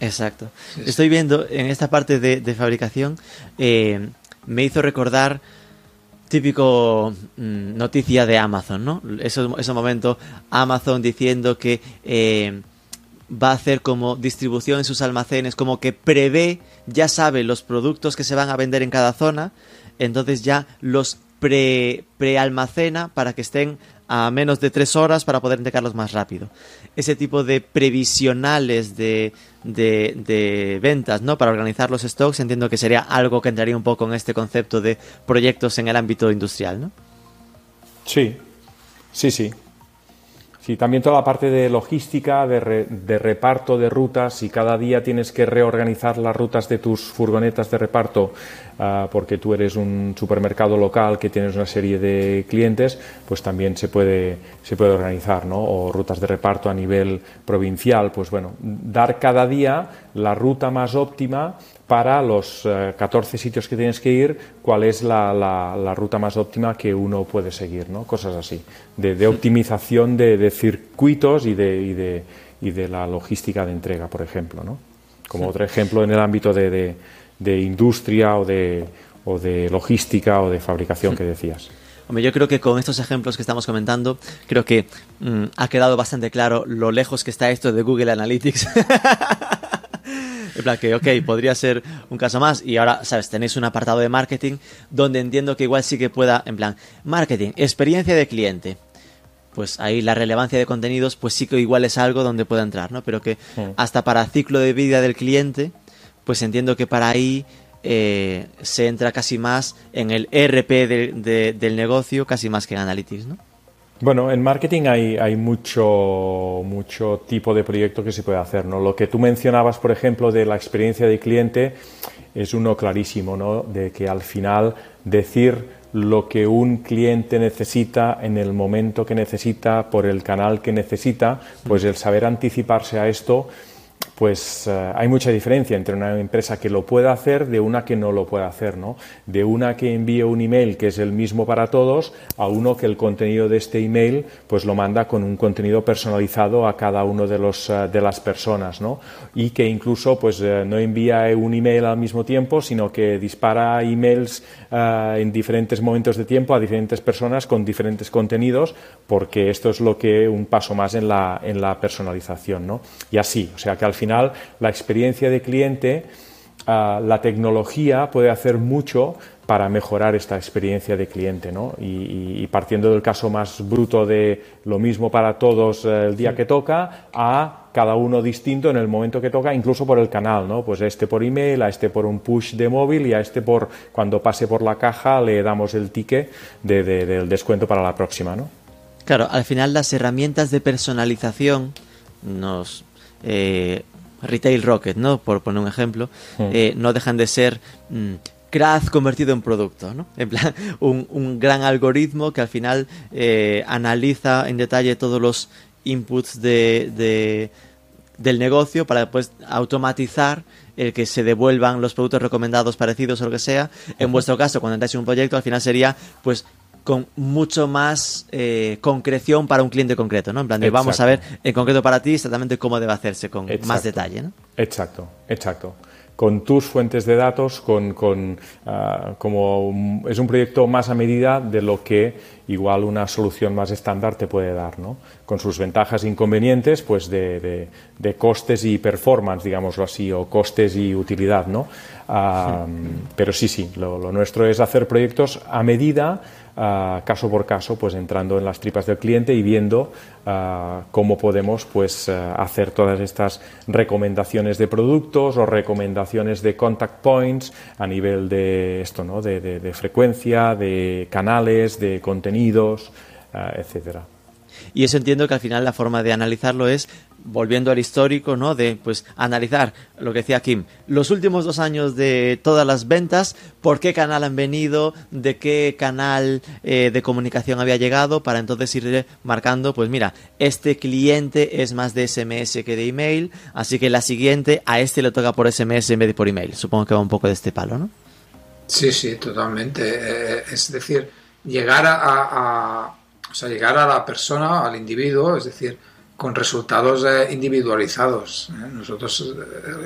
Exacto. Estoy viendo en esta parte de, fabricación, eh, me hizo recordar típico mm, noticia de Amazon, ¿no? Ese, momento, Amazon diciendo que eh, va a hacer como distribución en sus almacenes, como que prevé, ya sabe los productos que se van a vender en cada zona, entonces ya los pre, prealmacena para que estén a menos de tres horas para poder entregarlos más rápido. Ese tipo de previsionales de, de, ventas, ¿no? Para organizar los stocks, entiendo que sería algo que entraría un poco en este concepto de proyectos en el ámbito industrial, ¿no? Sí, sí, sí. Sí, también toda la parte de logística, de, de, reparto de rutas, y cada día tienes que reorganizar las rutas de tus furgonetas de reparto Ah, porque tú eres un supermercado local que tienes una serie de clientes, pues también se puede, se puede organizar, ¿no? O rutas de reparto a nivel provincial, pues bueno, dar cada día la ruta más óptima para los 14 eh, sitios que tienes que ir, cuál es la, la, ruta más óptima que uno puede seguir, ¿no? Cosas así, de, optimización de, circuitos y de, y de, y de la logística de entrega, por ejemplo, ¿no? Como otro ejemplo en el ámbito de de industria o de, o de logística o de fabricación que decías. Hombre, yo creo que con estos ejemplos que estamos comentando, creo que mm, ha quedado bastante claro lo lejos que está esto de Google Analytics. [LAUGHS] en plan que, ok, podría ser un caso más. Y ahora, ¿sabes? Tenéis un apartado de marketing donde entiendo que igual sí que pueda, en plan, marketing, experiencia de cliente. Pues ahí la relevancia de contenidos, pues sí que igual es algo donde pueda entrar, ¿no? Pero que hasta para ciclo de vida del cliente, pues entiendo que para ahí eh, se entra casi más en el ERP del negocio, casi más que en Analytics, ¿no? Bueno, en marketing hay, hay mucho, mucho tipo de proyecto que se puede hacer, ¿no? Lo que tú mencionabas, por ejemplo, de la experiencia del cliente es uno clarísimo, ¿no? De que al final decir lo que un cliente necesita en el momento que necesita, por el canal que necesita, pues el saber anticiparse a esto pues eh, hay mucha diferencia entre una empresa que lo pueda hacer de una que no lo pueda hacer, ¿no? De una que envíe un email que es el mismo para todos a uno que el contenido de este email pues lo manda con un contenido personalizado a cada uno de los eh, de las personas, ¿no? Y que incluso pues eh, no envía un email al mismo tiempo, sino que dispara emails en diferentes momentos de tiempo a diferentes personas con diferentes contenidos, porque esto es lo que un paso más en la en la personalización, ¿no? Y así, o sea que al final la experiencia de cliente, ah, la tecnología puede hacer mucho para mejorar esta experiencia de cliente, ¿no? Y, partiendo del caso más bruto de lo mismo para todos eh, el día que toca, a cada uno distinto en el momento que toca, incluso por el canal, ¿no? Pues a este por email, a este por un push de móvil y a este por cuando pase por la caja le damos el ticket del descuento para la próxima, ¿no? Claro, al final las herramientas de personalización nos eh, Retail Rocket, ¿no? Por poner un ejemplo, eh, no dejan de ser mm, convertido en producto, ¿no? En plan, [LAUGHS] un, gran algoritmo que al final eh, analiza en detalle todos los inputs de, del negocio para después automatizar el que se devuelvan los productos recomendados parecidos o lo que sea. En vuestro caso, cuando entráis en un proyecto, al final sería, pues, con mucho más eh, concreción para un cliente concreto, ¿no? En plan, de, vamos a ver en concreto para ti exactamente cómo debe hacerse con más detalle, ¿no? Exacto, exacto. Con tus fuentes de datos, con, con ah, como es un proyecto más a medida de lo que igual una solución más estándar te puede dar, ¿no? Con sus ventajas e inconvenientes, pues de, de, costes y performance, digámoslo así, o costes y utilidad, ¿no? Ah, pero sí, sí, lo, lo nuestro es hacer proyectos a medida caso por caso, pues entrando en las tripas del cliente y viendo cómo podemos pues hacer todas estas recomendaciones de productos o recomendaciones de contact points a nivel de esto, ¿no? de, de frecuencia, de canales, de contenidos, etcétera. Y eso entiendo que al final la forma de analizarlo es volviendo al histórico, ¿no? De pues analizar lo que decía Kim, los últimos dos años de todas las ventas, por qué canal han venido, de qué canal eh, de comunicación había llegado, para entonces ir marcando, pues mira, este cliente es más de SMS que de email, así que la siguiente a este le toca por SMS en vez de por email. Supongo que va un poco de este palo, ¿no? Sí, sí, totalmente. Eh, es decir, llegar a, a, o sea, llegar a la persona, al individuo, es decir, con resultados eh, individualizados. ¿eh? Nosotros,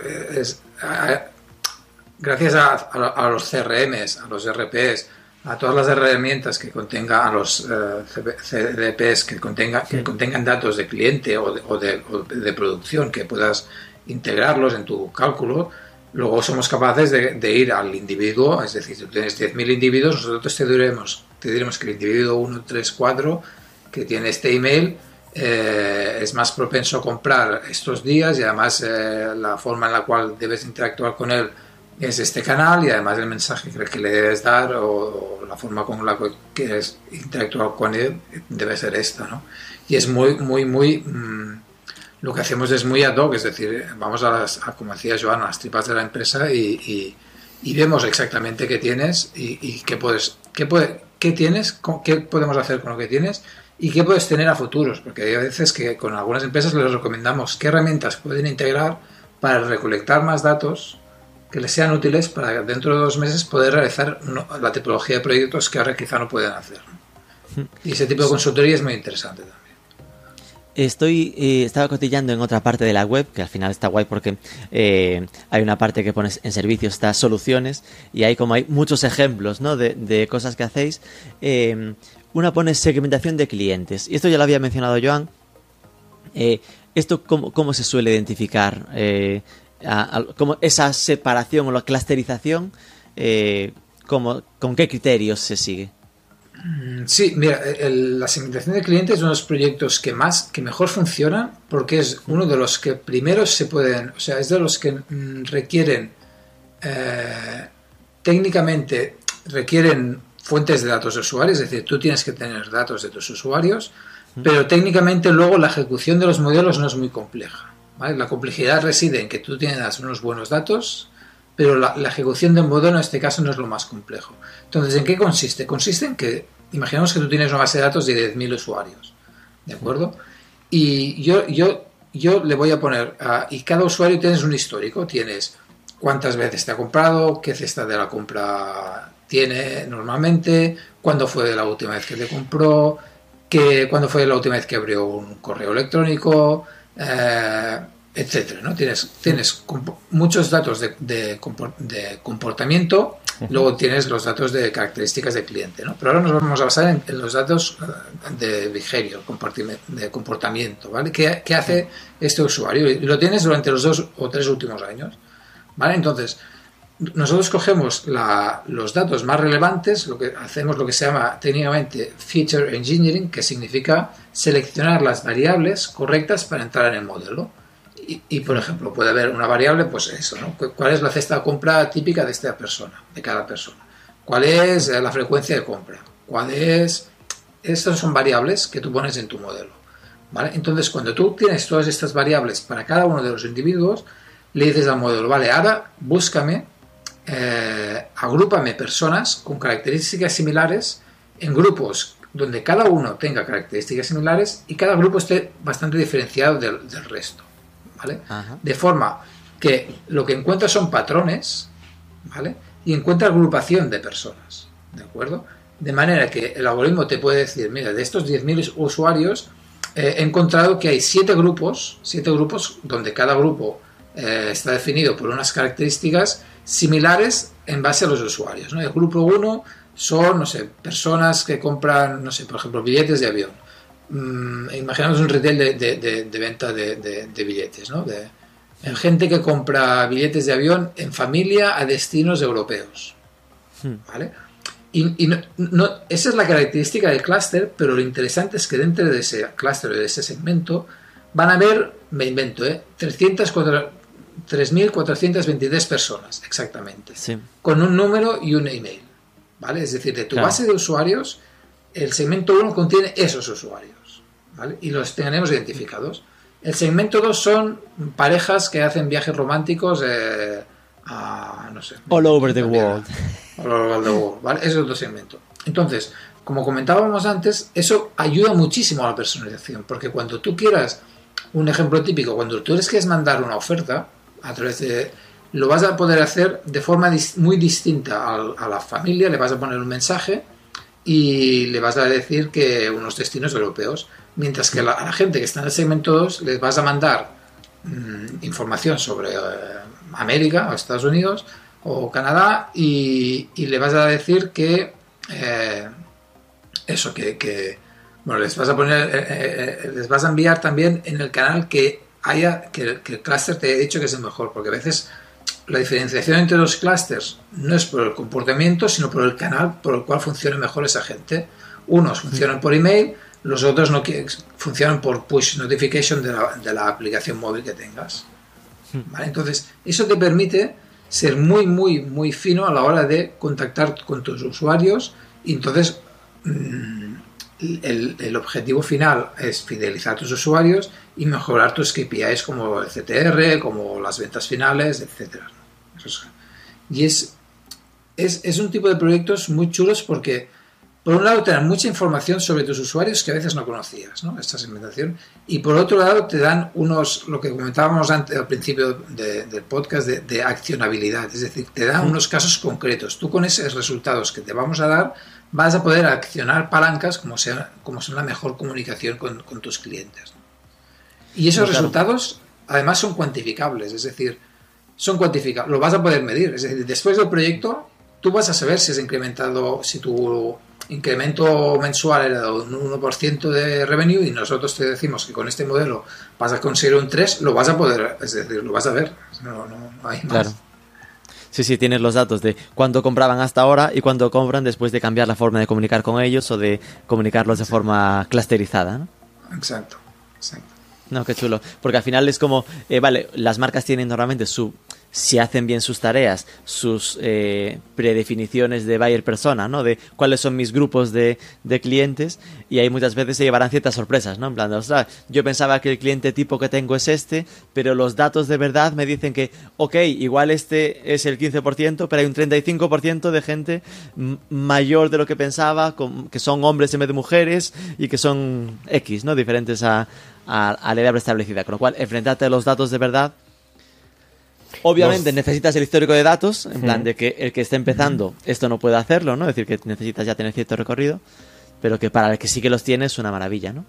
eh, es, gracias a, a, los CRMs, a los RPs, a todas las herramientas que contengan, a los CDPs que, contenga, que contengan datos de cliente o de, o de, o de, producción, que puedas integrarlos en tu cálculo, luego somos capaces de, de ir al individuo, es decir, si tú tienes 10.000 individuos, nosotros te diremos, te diremos que el individuo 1, 3, 4, que tiene este email, eh, es más propenso a comprar estos días y además eh, la forma en la cual debes interactuar con él es este canal y además el mensaje que le debes dar o, la forma con la que quieres interactuar con él debe ser esta, ¿no? Y es muy, muy, muy... Mmm, lo que hacemos es muy ad hoc, es decir, vamos a, las, a como decía Joan, a las tripas de la empresa y, y, vemos exactamente qué tienes y, y qué puedes, qué, puede, qué tienes, qué podemos hacer con lo que tienes y qué puedes tener a futuros, porque hay veces que con algunas empresas les recomendamos qué herramientas pueden integrar para recolectar más datos que les sean útiles para dentro de dos meses poder realizar la tipología de proyectos que ahora quizá no pueden hacer. Y ese tipo de consultoría es muy interesante también. Estoy, eh, estaba cotillando en otra parte de la web, que al final está guay porque eh, hay una parte que pones en servicios, está soluciones, y hay como hay muchos ejemplos ¿no? de, de cosas que hacéis. Eh, una pone segmentación de clientes, y esto ya lo había mencionado Joan. Eh, ¿Esto cómo, cómo, se suele identificar? Eh, como esa separación o la clusterización, como, ¿con qué criterios se sigue? Sí, mira, la segmentación de clientes es uno de los proyectos que más, que mejor funcionan porque es uno de los que primero se pueden, o sea, es de los que mm, requieren eh, técnicamente requieren fuentes de datos de usuarios, es decir, tú tienes que tener datos de tus usuarios, pero técnicamente luego la ejecución de los modelos no es muy compleja. ¿vale? La complejidad reside en que tú tienes unos buenos datos, pero la, la, ejecución de un modelo en este caso no es lo más complejo. Entonces, ¿en qué consiste? Consiste en que, imaginemos que tú tienes una base de datos de 10.000 usuarios, ¿de acuerdo? Y yo, yo, yo le voy a poner, uh, y cada usuario tienes un histórico, tienes cuántas veces te ha comprado, qué cesta de la compra tiene normalmente, cuándo fue la última vez que te compró, que, cuándo fue la última vez que abrió un correo electrónico, eh, etcétera, ¿no? Tienes, tienes muchos datos de, de, de comportamiento, luego tienes los datos de características del cliente, ¿no? Pero ahora nos vamos a basar en, en los datos de behavior, de comportamiento, ¿vale? ¿Qué, ¿Qué, hace este usuario? Y lo tienes durante los dos o tres últimos años, ¿vale? Entonces, nosotros cogemos los datos más relevantes, lo que hacemos lo que se llama técnicamente feature engineering, que significa seleccionar las variables correctas para entrar en el modelo. Y, y, por ejemplo, puede haber una variable, pues eso, ¿no? ¿Cuál es la cesta de compra típica de esta persona, de cada persona? ¿Cuál es la frecuencia de compra? ¿Cuál es...? Estas son variables que tú pones en tu modelo, ¿vale? Entonces, cuando tú tienes todas estas variables para cada uno de los individuos, le dices al modelo, vale, ahora búscame, eh, agrúpame personas con características similares en grupos donde cada uno tenga características similares y cada grupo esté bastante diferenciado del, del resto. ¿vale? De forma que lo que encuentra son patrones, ¿vale? Y encuentra agrupación de personas, ¿de acuerdo? De manera que el algoritmo te puede decir, mira, de estos 10.000 usuarios eh, he encontrado que hay siete grupos, siete grupos donde cada grupo eh, está definido por unas características similares en base a los usuarios, ¿no? El grupo 1 son, no sé, personas que compran, no sé, por ejemplo, billetes de avión Mm, imaginamos un retail de, de, de, de venta de, billetes, ¿no? De, gente que compra billetes de avión en familia a destinos europeos. ¿Vale? Y, y no, no, esa es la característica del clúster, pero lo interesante es que dentro de ese clúster o de ese segmento van a haber, me invento, ¿eh? 3.423 personas, exactamente. Sí. Con un número y un email. ¿Vale? Es decir, de tu claro. base de usuarios el segmento 1 contiene esos usuarios, ¿vale? Y los tenemos identificados. El segmento 2 son parejas que hacen viajes románticos eh, a, no sé. All over the world. All over the world, ¿vale? Ese es otro segmento. Entonces, como comentábamos antes, eso ayuda muchísimo a la personalización, porque cuando tú quieras, un ejemplo típico, cuando tú les quieres mandar una oferta a través de lo vas a poder hacer de forma muy distinta a, la familia, le vas a poner un mensaje y le vas a decir que unos destinos europeos. Mientras que a la gente que está en el segmento 2 les vas a mandar mm, información sobre eh, América o Estados Unidos o Canadá y, y le vas a decir que eh, eso, que, bueno, les vas a poner, eh, les vas a enviar también en el canal que haya, que, que el clúster te he dicho que es el mejor, porque a veces la diferenciación entre los clústeres no es por el comportamiento, sino por el canal por el cual funciona mejor esa gente. Unos funcionan por email, los otros no funcionan por push notification de la, de la aplicación móvil que tengas. ¿Vale? Entonces, eso te permite ser muy, muy, muy fino a la hora de contactar con tus usuarios y entonces mm, el, el objetivo final es fidelizar a tus usuarios y mejorar tus KPIs como el CTR, como las ventas finales, etc. Y es, es, es un tipo de proyectos muy chulos porque, por un lado, te dan mucha información sobre tus usuarios que a veces no conocías, ¿no? Esta segmentación. Y por otro lado, te dan unos, lo que comentábamos antes, al principio de- del podcast, de, de accionabilidad. Es decir, te dan unos casos concretos. Tú con esos resultados que te vamos a dar, vas a poder accionar palancas como, sea, como son la mejor comunicación con, con tus clientes. ¿no? Y esos claro. resultados, además, son cuantificables. Es decir, son cuantificables, lo vas a poder medir. Es decir, después del proyecto, tú vas a saber si has incrementado, si tu incremento mensual era de un 1% de revenue y nosotros te decimos que con este modelo vas a conseguir un 3, lo vas a poder, es decir, lo vas a ver. No, no, no hay más. Claro. Sí, sí, tienes los datos de cuánto compraban hasta ahora y cuánto compran después de cambiar la forma de comunicar con ellos o de comunicarlos de forma clusterizada, ¿no? Exacto, exacto. No, qué chulo. Porque al final es como, eh, vale, las marcas tienen normalmente su, si hacen bien sus tareas, sus eh, predefiniciones de buyer persona, ¿no? De cuáles son mis grupos de, de clientes y ahí muchas veces se llevarán ciertas sorpresas, ¿no? En plan, ostras, yo pensaba que el cliente tipo que tengo es este, pero los datos de verdad me dicen que, ok, igual este es el 15%, pero hay un 35% de gente mayor de lo que pensaba, que son hombres en vez de mujeres y que son X, ¿no? Diferentes a, a, la edad establecida. Con lo cual, enfrentarte a los datos de verdad Obviamente necesitas el histórico de datos, en plan de que el que esté empezando esto no puede hacerlo, ¿no? Es decir, que necesitas ya tener cierto recorrido, pero que para el que sí que los tiene es una maravilla, ¿no?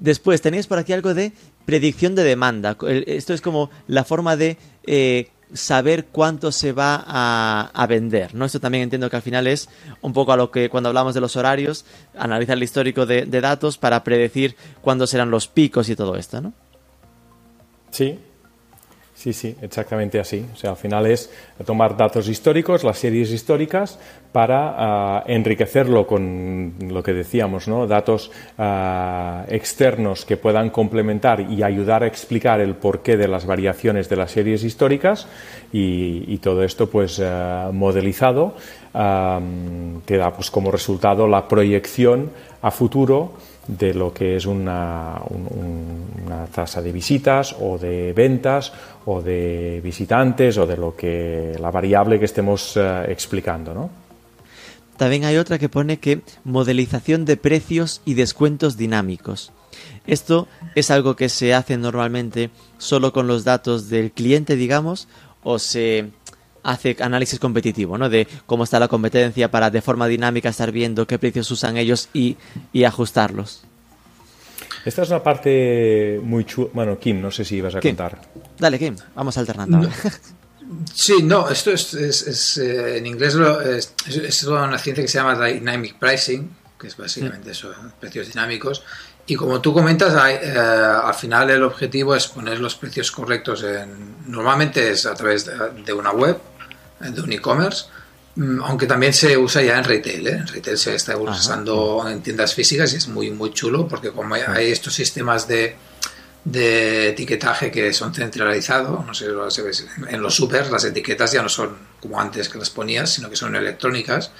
Después tenéis por aquí algo de predicción de demanda. Esto es como la forma de eh, saber cuánto se va a, a vender, ¿no? Esto también entiendo que al final es un poco a lo que cuando hablamos de los horarios, analizar el histórico de, de datos para predecir cuándo serán los picos y todo esto, ¿no? Sí, sí, sí, exactamente así. O sea, al final es tomar datos históricos, las series históricas, para ah, enriquecerlo con lo que decíamos, ¿no? Datos ah, externos que puedan complementar y ayudar a explicar el porqué de las variaciones de las series históricas y, todo esto, pues, ah, modelizado, que da, pues, como resultado la proyección a futuro de lo que es una, un- un- una tasa de visitas o de ventas o de visitantes o de lo que la variable que estemos eh, explicando, ¿no? También hay otra que pone que modelización de precios y descuentos dinámicos. Esto es algo que se hace normalmente solo con los datos del cliente, digamos, o se hace análisis competitivo, ¿no? De cómo está la competencia para de forma dinámica estar viendo qué precios usan ellos y, y ajustarlos. Esta es una parte muy chula. Bueno, Kim, no sé si ibas a Kim. contar. Dale, Kim, vamos alternando. Sí, no, esto es, es- es, eh, en inglés lo- es, una ciencia que se llama Dynamic Pricing, que es básicamente eso, precios dinámicos. Y como tú comentas, hay, eh, al final el objetivo es poner los precios correctos en, normalmente es a través de, de una web, de un e-commerce, mm, aunque también se usa ya en retail, ¿eh? en retail se está usando en tiendas físicas y es muy, muy chulo porque como hay, hay estos sistemas de, de etiquetaje que son centralizados, no sé en los supers las etiquetas ya no son como antes que las ponías, sino que son electrónicas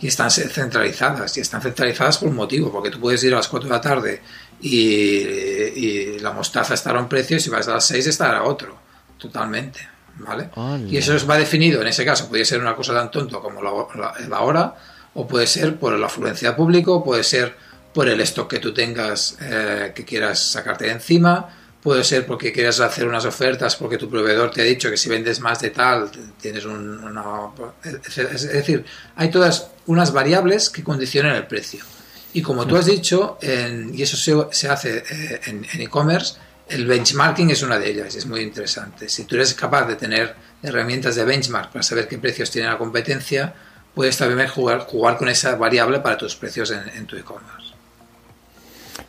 y están centralizadas, y están centralizadas por un motivo, porque tú puedes ir a las 4 de la tarde y, y la mostaza estará a un precio y si vas a las 6 estará a otro, totalmente, ¿vale? Hola. Y eso va definido, en ese caso, puede ser una cosa tan tonto como la, la- la hora, o puede ser por la afluencia de público, puede ser por el stock que tú tengas eh, que quieras sacarte de encima, puede ser porque quieres hacer unas ofertas, porque tu proveedor te ha dicho que si vendes más de tal, tienes un, una... Es decir, hay todas unas variables que condicionan el precio. Y como tú has dicho, y eso se, se hace eh, en e-commerce, el benchmarking es una de ellas, es muy interesante. Si tú eres capaz de tener herramientas de benchmark para saber qué precios tiene la competencia, puedes también jugar, jugar con esa variable para tus precios en tu e-commerce.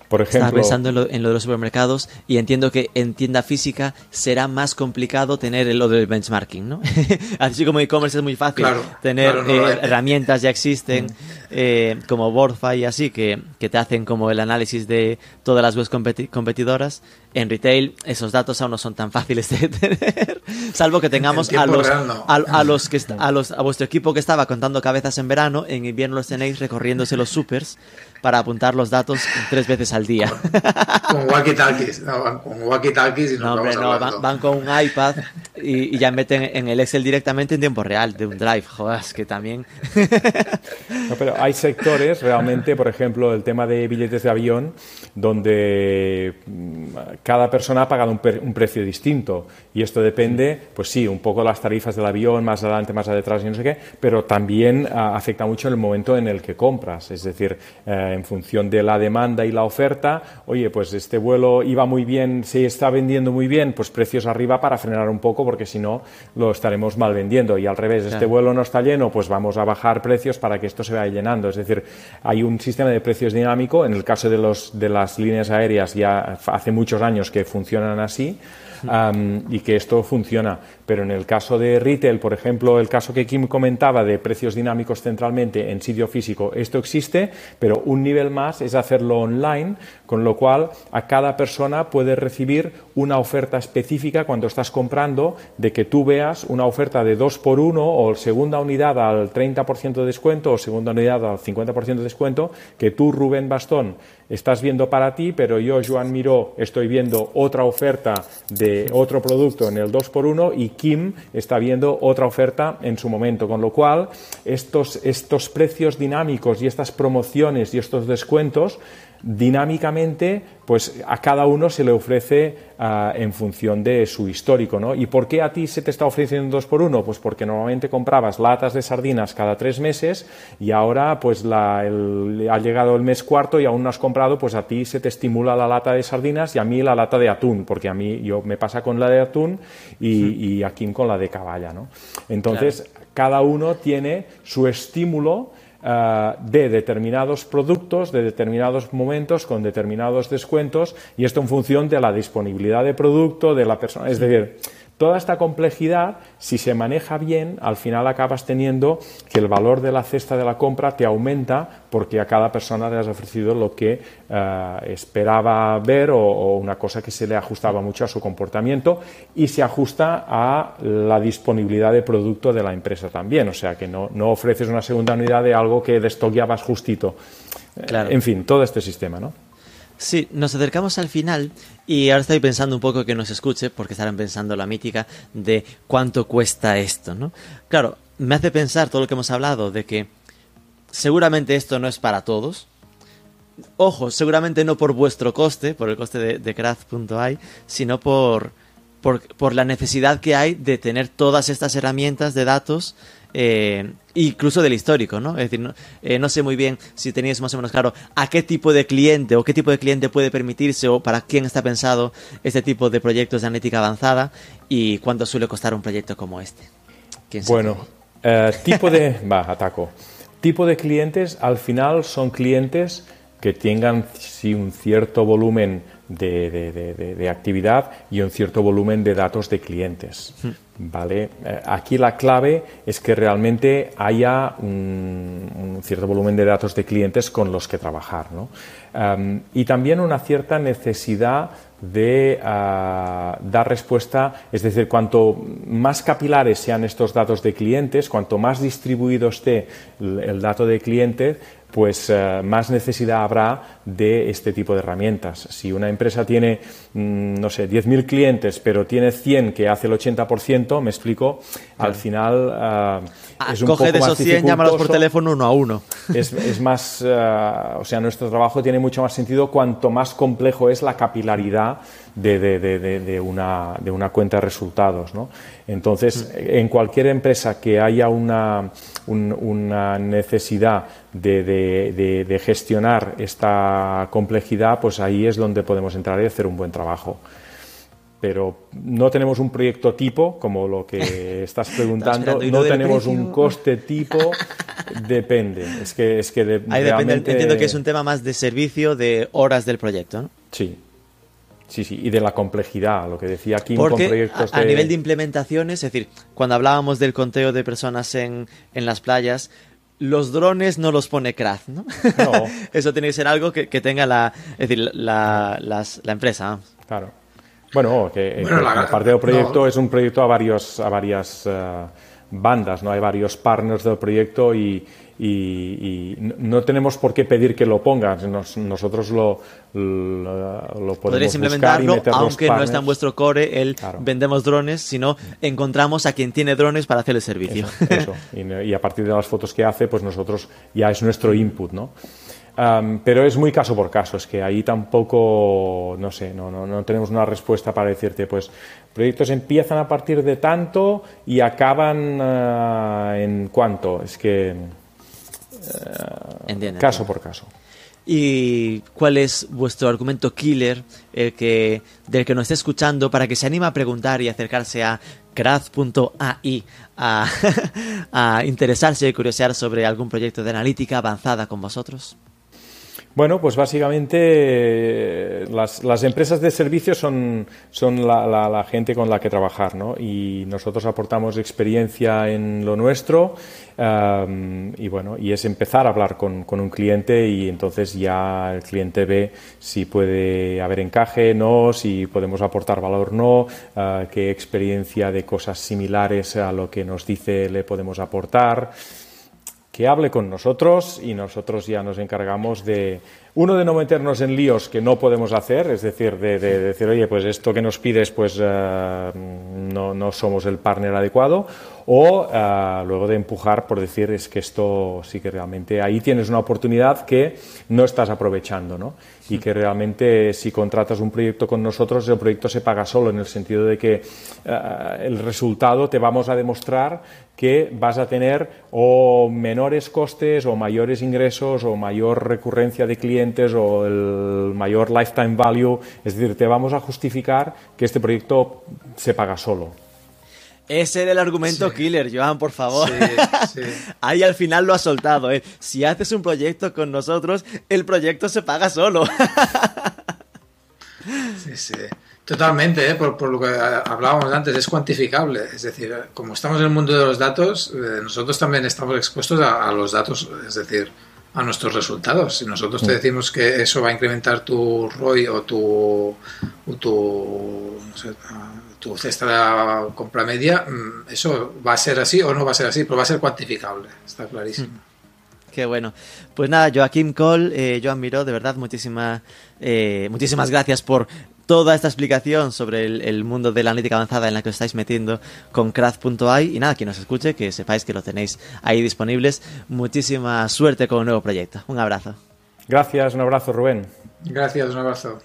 Por ejemplo, Estaba pensando en lo, de los supermercados y entiendo que en tienda física será más complicado tener lo del benchmarking, ¿no? [LAUGHS] Así como e-commerce es muy fácil tener eh, herramientas ya existen mm. eh, como Boardfy y así que, te hacen como el análisis de todas las webs competidoras. En retail esos datos aún no son tan fáciles de tener, [LAUGHS] salvo que tengamos a los, a, los que a los a vuestro equipo que estaba contando cabezas en verano, en invierno los tenéis recorriéndose los supers para apuntar los datos tres veces al día. Con walkie-talkies, no, van con walkie-talkies y no, hombre, no, van, con un iPad y, ya meten en el Excel directamente en tiempo real, de un drive, joder, que también... [LAUGHS] no, pero hay sectores, realmente, por ejemplo, el tema de billetes de avión, donde mm, cada persona ha pagado un, un precio distinto y esto depende, pues sí, un poco las tarifas del avión, más adelante, más atrás y no sé qué, pero también ah, afecta mucho el momento en el que compras, es decir, eh, en función de la demanda y la oferta, oye, pues este vuelo iba muy bien, se está vendiendo muy bien, pues precios arriba para frenar un poco, porque si no lo estaremos mal vendiendo. Y al revés, este vuelo no está lleno, pues vamos a bajar precios para que esto se vaya llenando. Es decir, hay un sistema de precios dinámico, en el caso de, los, de las líneas aéreas ya hace muchos años que funcionan así y que esto funciona. Pero en el caso de retail, por ejemplo, el caso que Kim comentaba de precios dinámicos centralmente en sitio físico, esto existe, pero un nivel más es hacerlo online, con lo cual a cada persona puede recibir una oferta específica cuando estás comprando, de que tú veas una oferta de 2 por 1 o segunda unidad al 30% de descuento o segunda unidad al 50% de descuento, que tú, Rubén Bastón, estás viendo para ti, pero yo, Joan Miró, estoy viendo otra oferta de otro producto en el 2x1 y Kim está viendo otra oferta en su momento. Con lo cual, estos, estos precios dinámicos y estas promociones y estos descuentos dinámicamente, pues a cada uno se le ofrece ah, en función de su histórico, ¿no? ¿Y por qué a ti se te está ofreciendo dos por uno? Pues porque normalmente comprabas latas de sardinas cada tres meses y ahora pues la, ha llegado el mes cuarto y aún no has comprado, pues a ti se te estimula la lata de sardinas y a mí la lata de atún, porque a mí yo me pasa con la de atún y, aquí con la de caballa, ¿no? Entonces, cada uno tiene su estímulo de determinados productos, de determinados momentos, con determinados descuentos, y esto en función de la disponibilidad de producto, de la persona. Es decir, Toda esta complejidad, si se maneja bien, al final acabas teniendo que el valor de la cesta de la compra te aumenta porque a cada persona le has ofrecido lo que eh, esperaba ver o, una cosa que se le ajustaba mucho a su comportamiento y se ajusta a la disponibilidad de producto de la empresa también. O sea que no, ofreces una segunda unidad de algo que destoqueabas justito. En fin, todo este sistema, ¿no? Sí, nos acercamos al final y ahora estoy pensando un poco que nos escuche, porque estarán pensando la mítica de cuánto cuesta esto, ¿no? Claro, me hace pensar todo lo que hemos hablado de que seguramente esto no es para todos. Ojo, seguramente no por vuestro coste, por el coste de, craft.ai, sino por, por, por la necesidad que hay de tener todas estas herramientas de datos eh, incluso del histórico, ¿no? Es decir, eh, no, sé muy bien si tenéis más o menos claro a qué tipo de cliente o qué tipo de cliente puede permitirse o para quién está pensado este tipo de proyectos de analítica avanzada y cuánto suele costar un proyecto como este. bueno, eh, tipo de... [LAUGHS] va, ataco. Tipo de clientes, al final son clientes que tengan sí, un cierto volumen de, actividad y un cierto volumen de datos de clientes. ¿Vale? Eh, aquí la clave es que realmente haya un, cierto volumen de datos de clientes con los que trabajar. Em, y también una cierta necesidad de ah, dar respuesta, es decir, cuanto más capilares sean estos datos de clientes, cuanto más distribuido esté el dato de cliente, pues eh, más necesidad habrá de este tipo de herramientas. Si una empresa tiene, mm, no sé, 10.000 clientes, pero tiene 100 que hace el 80%, me explico, al final uh, es un poco de esos 100, llámalos por teléfono uno a uno. Es, es más, eh, o sea, nuestro trabajo tiene mucho más sentido cuanto más complejo es la capilaridad de, de, de, de una, una, cuenta de resultados. ¿no? Entonces, en cualquier empresa que haya una, una necesidad de, gestionar esta complejidad, pues ahí es donde podemos entrar y hacer un buen trabajo. Pero no tenemos un proyecto tipo, como lo que [LAUGHS] estás preguntando, no tenemos un coste tipo, [LAUGHS] depende. Es que, es que Ahí depende, entiendo que es un tema más de servicio, de horas del proyecto, ¿no? Sí, Sí, sí, y de la complejidad, lo que decía Kim Porque con proyectos a, a nivel de implementaciones, es decir, cuando hablábamos del conteo de personas en, en las playas, los drones no los pone Kraft, ¿no? no. [LAUGHS] Eso tiene que ser algo que, que tenga la, es decir, la, la empresa. Claro. Bueno, que, la, parte del proyecto es un proyecto a, varios, a varias uh, bandas, ¿no? Hay varios partners del proyecto y, y, no tenemos por qué pedir que lo pongan. nosotros lo, lo, podemos implementarlo, buscar y aunque no está en vuestro core el vendemos drones, sino encontramos a quien tiene drones para hacer el servicio. Eso, [LAUGHS] Y, a partir de las fotos que hace, pues nosotros ya es nuestro input, ¿no? pero es muy caso por caso, es que ahí tampoco, no sé, no, no, no, tenemos una respuesta para decirte, pues proyectos empiezan a partir de tanto y acaban ah, en cuánto. Es que caso por caso. ¿Y cuál es vuestro argumento killer el que, del que nos esté escuchando para que se anime a preguntar y acercarse a craz.ai a, [LAUGHS] a interesarse y curiosear sobre algún proyecto de analítica avanzada con vosotros? Bueno, pues básicamente las, empresas de servicios son, son la, gente con la que trabajar, ¿no? Y nosotros aportamos experiencia en lo nuestro y bueno, y es empezar a hablar con, un cliente y entonces ya el cliente ve si puede haber encaje, no, si podemos aportar valor, no, ah, qué experiencia de cosas similares a lo que nos dice le podemos aportar que hable con nosotros y nosotros ya nos encargamos de, uno, de no meternos en líos que no podemos hacer, es decir, de, decir, oye, pues esto que nos pides, pues eh, no, no, somos el partner adecuado, o eh, luego de empujar por decir, es que esto sí que realmente ahí tienes una oportunidad que no estás aprovechando, ¿no? Y que realmente si contratas un proyecto con nosotros, el proyecto se paga solo, en el sentido de que eh, el resultado te vamos a demostrar que vas a tener o menores costes o mayores ingresos o mayor recurrencia de clientes o el mayor lifetime value. Es decir, te vamos a justificar que este proyecto se paga solo. Ese era el argumento killer, Joan, por favor. [LAUGHS] Ahí al final lo ha soltado. ¿eh? Si haces un proyecto con nosotros, el proyecto se paga solo. [LAUGHS] sí, sí. Totalmente, ¿eh? por, lo que hablábamos antes, es cuantificable. Es decir, como estamos en el mundo de los datos, eh, nosotros también estamos expuestos a, los datos, es decir, a nuestros resultados. Si nosotros te mm. decimos que eso va a incrementar tu ROI o tu, tu, tu cesta de compra media, mm, eso va a ser así o no va a ser así, pero va a ser cuantificable, está clarísimo. Mm. Qué bueno. Pues nada, Joaquín Cole, eh, Joan Miró, de verdad, muchísimas, muchísimas gracias por toda esta explicación sobre el, mundo de la analítica avanzada en la que os estáis metiendo con craft.ai. Y nada, quien nos escuche, que sepáis que lo tenéis ahí disponibles. Muchísima suerte con el nuevo proyecto. Un abrazo. Gracias, un abrazo, Rubén. Gracias, un abrazo.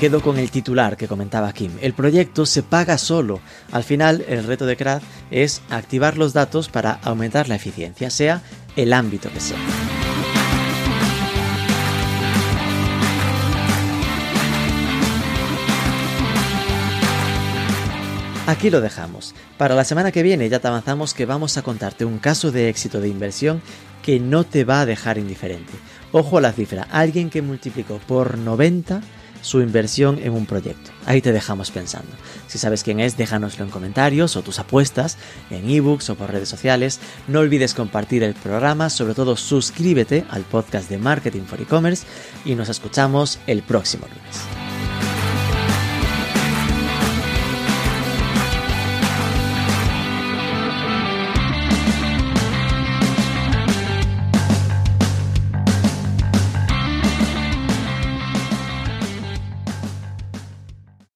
Quedo con el titular que comentaba Kim. El proyecto se paga solo. Al final, el reto de CRAD es activar los datos para aumentar la eficiencia, sea el ámbito que sea. Aquí lo dejamos. Para la semana que viene ya te avanzamos que vamos a contarte un caso de éxito de inversión que no te va a dejar indiferente. Ojo a la cifra, alguien que multiplicó por 90 su inversión en un proyecto. Ahí te dejamos pensando. Si sabes quién es, déjanoslo en comentarios o tus apuestas en ebooks o por redes sociales. No olvides compartir el programa, sobre todo suscríbete al podcast de Marketing for E-Commerce y nos escuchamos el próximo lunes.